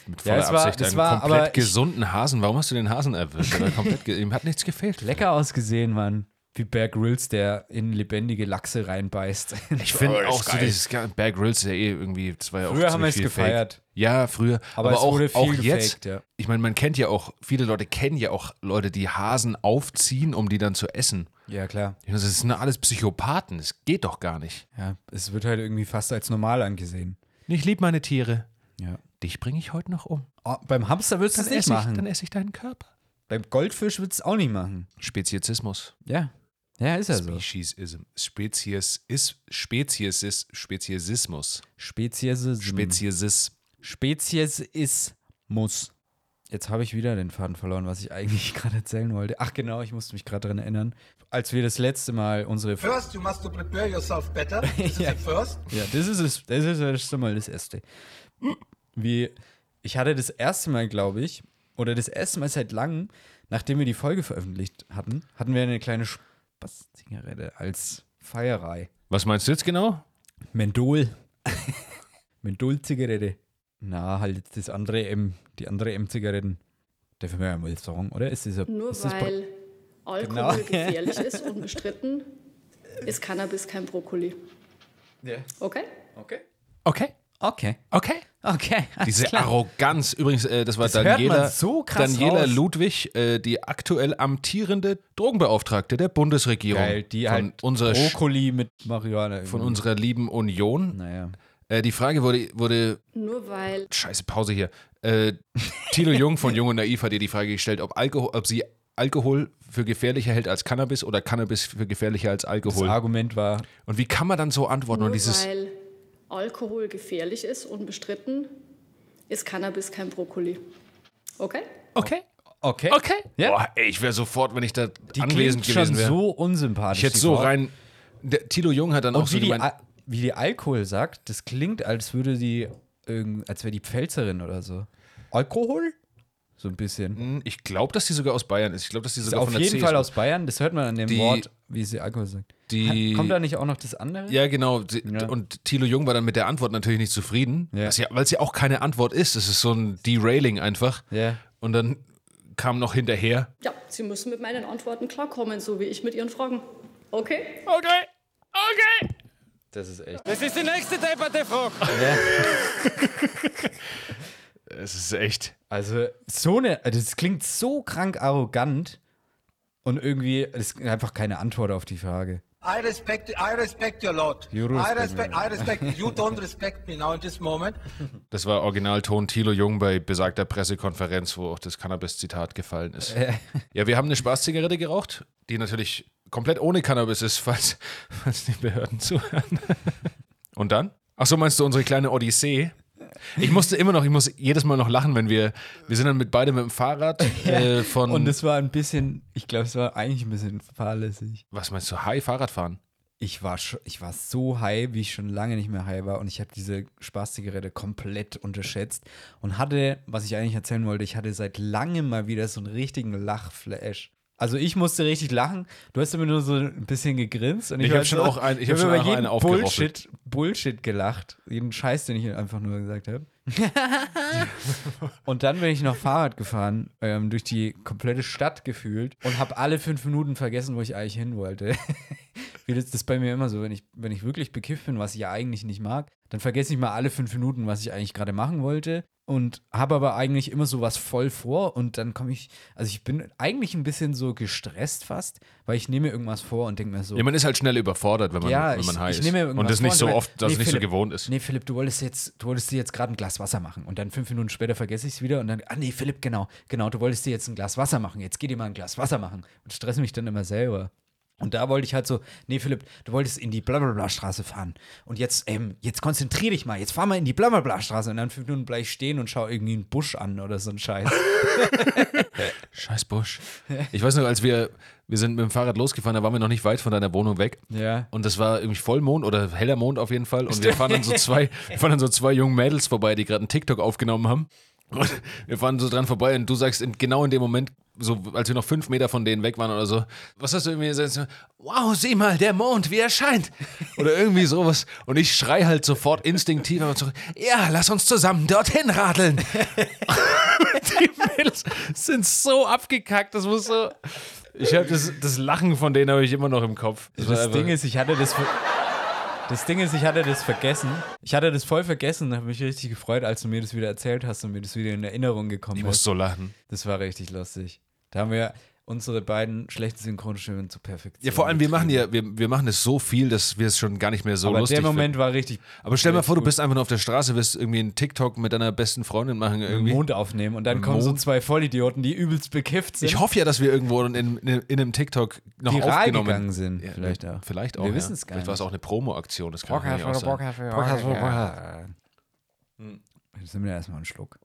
Mit voller es war- Absicht einen war- komplett gesunden Hasen. Warum hast du den Hasen erwischt? Komplett Ihm hat nichts gefehlt. Lecker ausgesehen, Mann. Wie Bear Grylls, der in lebendige Lachse reinbeißt. Ich finde auch so dieses Ga- Bear Grylls ja eh irgendwie, das war ja auch Früher haben wir es gefeiert. Fake. Ja, früher. Aber Aber, es auch, wurde viel auch jetzt. gefaked, ja. Ich meine, man kennt ja auch, viele Leute kennen ja auch Leute, die Hasen aufziehen, um die dann zu essen. Ja, klar. Das sind alles Psychopathen. Das geht doch gar nicht. Ja, es wird halt irgendwie fast als normal angesehen. Ich liebe meine Tiere. Ja. Dich bringe ich heute noch um. Oh, beim Hamster würdest du Dann es nicht esse ich- machen. dann esse ich deinen Körper. Beim Goldfisch würdest du es auch nicht machen. Speziesismus. Ja. Ja, ist ja so. Speciesism. Spezies ist Spezies Speziesismus. Speziesism. Speziesis. Speziesismus. Jetzt habe ich wieder den Faden verloren, was ich eigentlich gerade erzählen wollte. Ach genau, ich musste mich gerade daran erinnern. Als wir das letzte Mal unsere... First, you must prepare yourself better. This is Ja. the first. Ja, das ist es. Das ist erst einmal das Erste. Wie, ich hatte das erste Mal, glaube ich, oder das erste Mal seit langem, nachdem wir die Folge veröffentlicht hatten, hatten wir eine kleine Spaß-Zigarette als Feierei. Was meinst du jetzt genau? Menthol. Menthol-Zigarette. Na, halt jetzt das andere M, die andere M-Zigaretten. Dürfen wir ja mal sagen, oder? Ist das ein, Nur ist das weil Alkohol Genau. gefährlich ist, unbestritten, ist Cannabis kein Brokkoli. Ja. Okay? Okay. Okay. Okay. Okay. Okay. Diese klar. Arroganz. Übrigens, äh, das war Das hört Daniela, man so krass Daniela. Ludwig, äh, die aktuell amtierende Drogenbeauftragte der Bundesregierung. Geil, die von halt unserer Brokkoli mit Marihuana. von irgendwie. unserer lieben Union. Naja. Äh, die Frage wurde, wurde Nur weil Scheiße, Pause hier. Äh, Tilo Jung von Jung und Naiv hat ihr die Frage gestellt, ob, Alkohol, ob sie Alkohol für gefährlicher hält als Cannabis oder Cannabis für gefährlicher als Das Alkohol. Argument war, Und wie kann man dann so antworten? Nur und dieses, weil Alkohol gefährlich ist, unbestritten, ist Cannabis kein Brokkoli. Okay? okay. okay. Okay. Ja. Boah, ey, ich wäre sofort, wenn ich da Die anwesend klingt gewesen schon wäre. so unsympathisch. ich hätte so Frau. rein. Der, Tilo Jung hat dann auch Und so wie die, gemeint, Al- wie die Alkohol sagt, das klingt, als würde die, irgend- als wäre die Pfälzerin oder so. Alkohol? So ein bisschen. Hm, ich glaube, dass die sogar aus Bayern ist. Ich glaube, dass die Ist sogar auf von der jeden CSU Fall aus Bayern, das hört man an dem Die- Wort, wie sie Alkohol sagt. Die- Kommt da nicht auch noch das andere? Ja, genau. Sie- Ja. Und Thilo Jung war dann mit der Antwort natürlich nicht zufrieden, Ja. ja, weil es ja auch keine Antwort ist. Es ist so ein Derailing einfach. Ja. Und dann kam noch hinterher. Ja, Sie müssen mit meinen Antworten klarkommen, so wie ich mit Ihren Fragen. Okay? Okay, okay. Das ist echt. Das ist die nächste depperte Frage. Es ist echt. Also, so eine, das klingt so krank arrogant und irgendwie, ist einfach keine Antwort auf die Frage. I respect, I respect you a lot. You I respect respect, me. I respect. You don't respect me now in this moment. Das war Originalton Thilo Jung bei besagter Pressekonferenz, wo auch das Cannabis-Zitat gefallen ist. ja, wir haben eine Spaßzigarette geraucht, die natürlich komplett ohne Cannabis ist, falls, falls die Behörden zuhören. Und dann? Ach so, meinst du unsere kleine Odyssee? Ich musste immer noch, ich muss jedes Mal noch lachen, wenn wir, wir sind dann mit beide mit dem Fahrrad äh, von, Und es war ein bisschen, ich glaube, es war eigentlich ein bisschen fahrlässig. was meinst du, High Fahrradfahren? Ich war, ich war so high, wie ich schon lange nicht mehr high war und ich habe diese Spaßzigarette komplett unterschätzt und hatte, was ich eigentlich erzählen wollte, ich hatte seit langem mal wieder so einen richtigen Lachflash. Also ich musste richtig lachen. Du hast immer nur so ein bisschen gegrinst und ich, Ich war hab schon auch ein- ich hab hab schon über jeden. Bullshit, Bullshit gelacht. Jeden Scheiß, den ich einfach nur gesagt habe. und dann bin ich noch Fahrrad gefahren, ähm, durch die komplette Stadt gefühlt und habe alle fünf Minuten vergessen, wo ich eigentlich hin wollte. Wie das, das ist bei mir immer so, wenn ich, wenn ich wirklich bekifft bin, was ich ja eigentlich nicht mag, dann vergesse ich mal alle fünf Minuten, was ich eigentlich gerade machen wollte und habe aber eigentlich immer so was voll vor und dann komme ich, also ich bin eigentlich ein bisschen so gestresst fast, weil ich nehme mir irgendwas vor und denke mir so. Ja, man ist halt schnell überfordert, wenn man, ja, wenn man ich, high ich ist. Und das nicht so oft, dass es nicht Philipp, so gewohnt ist. Nee, Philipp, du wolltest jetzt, du wolltest dir jetzt gerade ein Glas Wasser machen und dann fünf Minuten später vergesse ich es wieder und dann, ah nee, Philipp, genau, genau, du wolltest dir jetzt ein Glas Wasser machen, jetzt geh dir mal ein Glas Wasser machen und stress mich dann immer selber. Und da wollte ich halt so, nee, Philipp, du wolltest in die Blablabla-Straße fahren. Und jetzt, ähm, jetzt konzentrier dich mal, jetzt fahr mal in die Blablabla-Straße. Und dann fünf Minuten bleib ich stehen und schau irgendwie einen Busch an oder so ein Scheiß. Scheiß Busch. Ich weiß noch, als wir, wir sind mit dem Fahrrad losgefahren, da waren wir noch nicht weit von deiner Wohnung weg. Ja. Und das war irgendwie Vollmond oder heller Mond auf jeden Fall. Und wir fahren dann so zwei, wir fahren dann so zwei jungen Mädels vorbei, die gerade einen TikTok aufgenommen haben. Und wir fahren so dran vorbei und du sagst in, genau in dem Moment, so als wir noch fünf Meter von denen weg waren oder so, was hast du irgendwie gesagt? Wow, sieh mal, der Mond, wie er scheint. Oder irgendwie sowas. Und ich schrei halt sofort instinktiv aber zurück, ja, lass uns zusammen dorthin radeln. die Mädels sind so abgekackt, das muss so. Ich habe das, das Lachen von denen habe ich immer noch im Kopf. Das einfach- Ding ist, ich hatte das. Das Ding ist, ich hatte das vergessen. Ich hatte das voll vergessen und habe mich richtig gefreut, als du mir das wieder erzählt hast und mir das wieder in Erinnerung gekommen Ich ist. muss so lachen. Das war richtig lustig. Da haben wir unsere beiden schlechten Synchronstimmen zu Perfektion. Ja, vor allem, wir machen ja, wir, wir machen es so viel, dass wir es schon gar nicht mehr so Aber lustig der Moment finden. war richtig. Aber stell mal vor, du gut. bist einfach nur auf der Straße, wirst irgendwie einen TikTok mit deiner besten Freundin machen irgendwie. Mond aufnehmen und dann Im kommen so Mond. zwei Vollidioten, die übelst bekifft sind. Ich hoffe ja, dass wir irgendwo in, in, in einem TikTok noch Viral aufgenommen gegangen sind, Ja, vielleicht auch. Vielleicht auch. Wir ja. wissen's gar Vielleicht war es nicht. auch eine Promo-Aktion. Das kann Podcast sein. Podcast Podcast. Jetzt nehmen wir erstmal einen Schluck.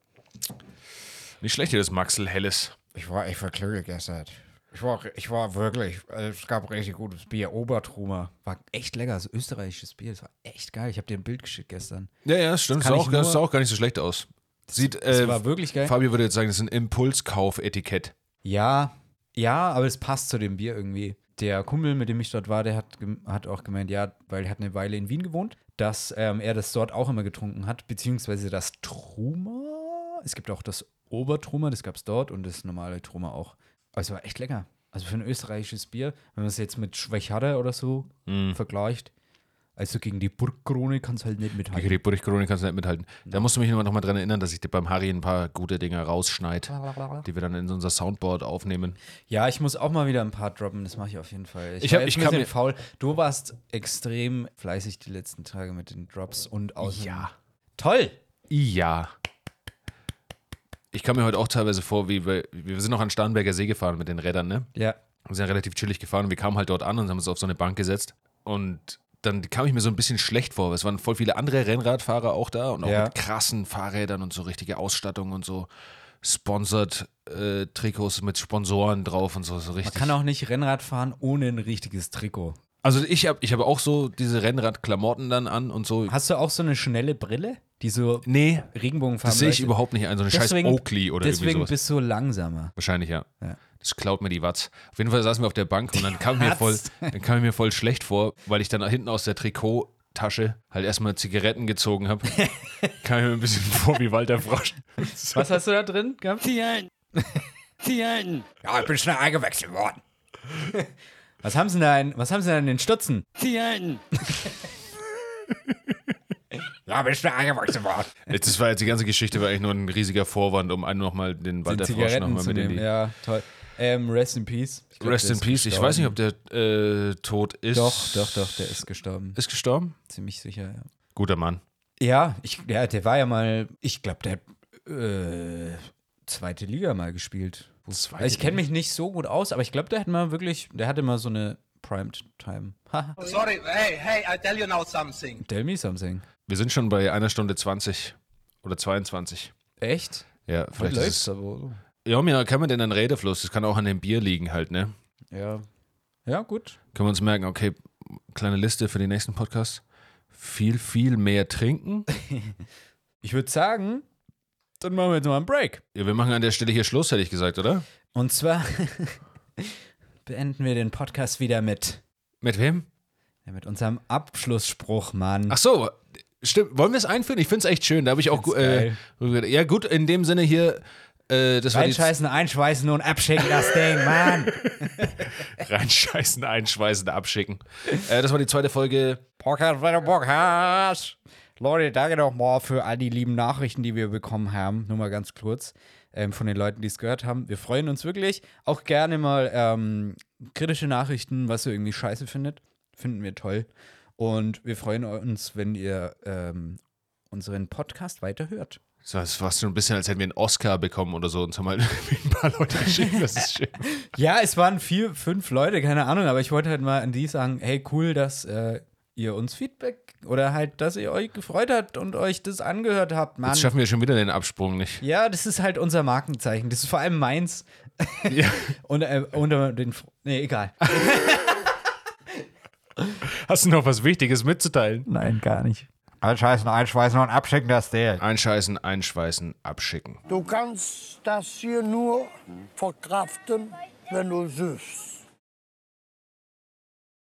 Nicht schlecht hier, das Maxel Helles. Ich war echt verklügelt gestern. Ich war, ich war wirklich, äh, es gab richtig gutes Bier. Obertrumer. War echt lecker, so österreichisches Bier. Das war echt geil. Ich habe dir ein Bild geschickt gestern. Ja, ja, stimmt. Das, auch, das sah auch gar nicht so schlecht aus. Sieht, das äh, war wirklich geil. Fabio würde jetzt sagen, das ist ein Impulskauf-Etikett. Ja, ja, aber es passt zu dem Bier irgendwie. Der Kumpel, mit dem ich dort war, der hat, hat auch gemeint, ja, weil er hat eine Weile in Wien gewohnt, dass ähm, er das dort auch immer getrunken hat, beziehungsweise das Truma. Es gibt auch das Obertruma, das gab es dort und das normale Truma auch. Aber es war echt lecker. Also für ein österreichisches Bier, wenn man es jetzt mit Schwächhader oder so vergleicht, also gegen die Burgkrone kann es halt nicht mithalten. Gegen die Burgkrone kannst du nicht mithalten. Da musst du mich noch mal dran erinnern, dass ich dir beim Harry ein paar gute Dinge rausschneid, die wir dann in unser Soundboard aufnehmen. Ja, ich muss auch mal wieder ein paar droppen, das mache ich auf jeden Fall. Ich, Ich hab- ich ein kann bisschen mir- faul. Du warst extrem fleißig die letzten Tage mit den Drops und aus. Ja. Toll! Ja. Ich kam mir heute auch teilweise vor, wie wir, wir sind noch an Starnberger See gefahren mit den Rädern, ne? Ja. Wir sind relativ chillig gefahren und wir kamen halt dort an und haben uns auf so eine Bank gesetzt. Und dann kam ich mir so ein bisschen schlecht vor. weil Es waren voll viele andere Rennradfahrer auch da und auch Ja. mit krassen Fahrrädern und so richtige Ausstattung und so sponsored äh, Trikots mit Sponsoren drauf und so, so Man richtig. kann auch nicht Rennrad fahren ohne ein richtiges Trikot. Also ich habe ich hab auch so diese Rennradklamotten dann an und so. Hast du auch so eine schnelle Brille, die so Nee, Regenbogenfarben das sehe ich überhaupt nicht ein. So eine scheiß Deswegen- Oakley oder irgendwie Deswegen sowas. bist du langsamer. Wahrscheinlich, ja. Ja. Das klaut mir die Watts. Auf jeden Fall saßen wir auf der Bank und dann kam mir voll, dann kam mir voll schlecht vor, weil ich dann hinten aus der Trikottasche halt erstmal Zigaretten gezogen habe. kam mir ein bisschen vor wie Walter Frosch. Was hast du da drin gehabt? Zigaretten. Zigaretten. Ja, ich bin schnell eingewechselt worden. Was haben sie da in, was haben sie da in den Stutzen? Zigaretten. Ja, bin schnell eingewechselt worden. Das war jetzt die ganze Geschichte, war eigentlich nur ein riesiger Vorwand, um einen nochmal den Walter Frosch nochmal zu mit in nehmen. die. Ja, toll. Ähm, rest in Peace. Glaub, Rest in Peace. Ich weiß nicht, ob gestorben. der äh, tot ist. Doch, doch, doch, der ist gestorben. Ist gestorben? Ziemlich sicher, ja. Guter Mann. Ja, ich, ja, der war ja mal, ich glaube, der hat äh, zweite Liga mal gespielt. Zweite Also ich kenne mich nicht so gut aus, aber ich glaube, der hat mal wirklich, der hatte mal so eine Primetime. Haha. Sorry, hey, hey, I tell you now something. Tell me something. Wir sind schon bei einer Stunde 20 oder 22. Echt? Ja, Vielleicht ist es. aber. Ja, mir kann man denn einen Redefluss? Das kann auch an dem Bier liegen halt, ne? Ja. Ja, gut. Können wir uns merken, okay, kleine Liste für den nächsten Podcast. Viel, viel mehr trinken. Ich würde sagen, dann machen wir jetzt mal einen Break. Ja, wir machen an der Stelle hier Schluss, hätte ich gesagt, oder? Und zwar beenden wir den Podcast wieder mit, Mit wem? ja, mit unserem Abschlussspruch, Mann. Ach so, stimmt. Wollen wir es einführen? Ich finde es echt schön. Da habe ich auch. Äh, ja, gut, in dem Sinne hier. Äh, das Reinscheißen, einschweißen und abschicken das Ding, Mann. Reinscheißen, einschweißen, abschicken. Äh, das war die zweite Folge. Podcast, wenn du Bock hast. Leute, danke nochmal für all die lieben Nachrichten, die wir bekommen haben. Nur mal ganz kurz ähm, von den Leuten, die es gehört haben. Wir freuen uns wirklich. Auch gerne mal ähm, kritische Nachrichten, was ihr irgendwie scheiße findet. Finden wir toll. Und wir freuen uns, wenn ihr ähm, unseren Podcast weiterhört. So, es war so ein bisschen, als hätten wir einen Oscar bekommen oder so und haben halt ein paar Leute geschickt. Das ist schön. Ja, es waren vier, fünf Leute, keine Ahnung, aber ich wollte halt mal an die sagen, hey, cool, dass äh, ihr uns Feedback oder halt, dass ihr euch gefreut habt und euch das angehört habt, Mann. Jetzt schaffen wir schon wieder den Absprung nicht. Ja, das ist halt unser Markenzeichen. Das ist vor allem meins. Ja. unter, äh, unter den. Fr- Nee, egal. Hast du noch was Wichtiges mitzuteilen? Nein, gar nicht. Einscheißen, einschweißen und abschicken, das der. Einscheißen, einschweißen, abschicken. Du kannst das hier nur verkraften, wenn du süßt.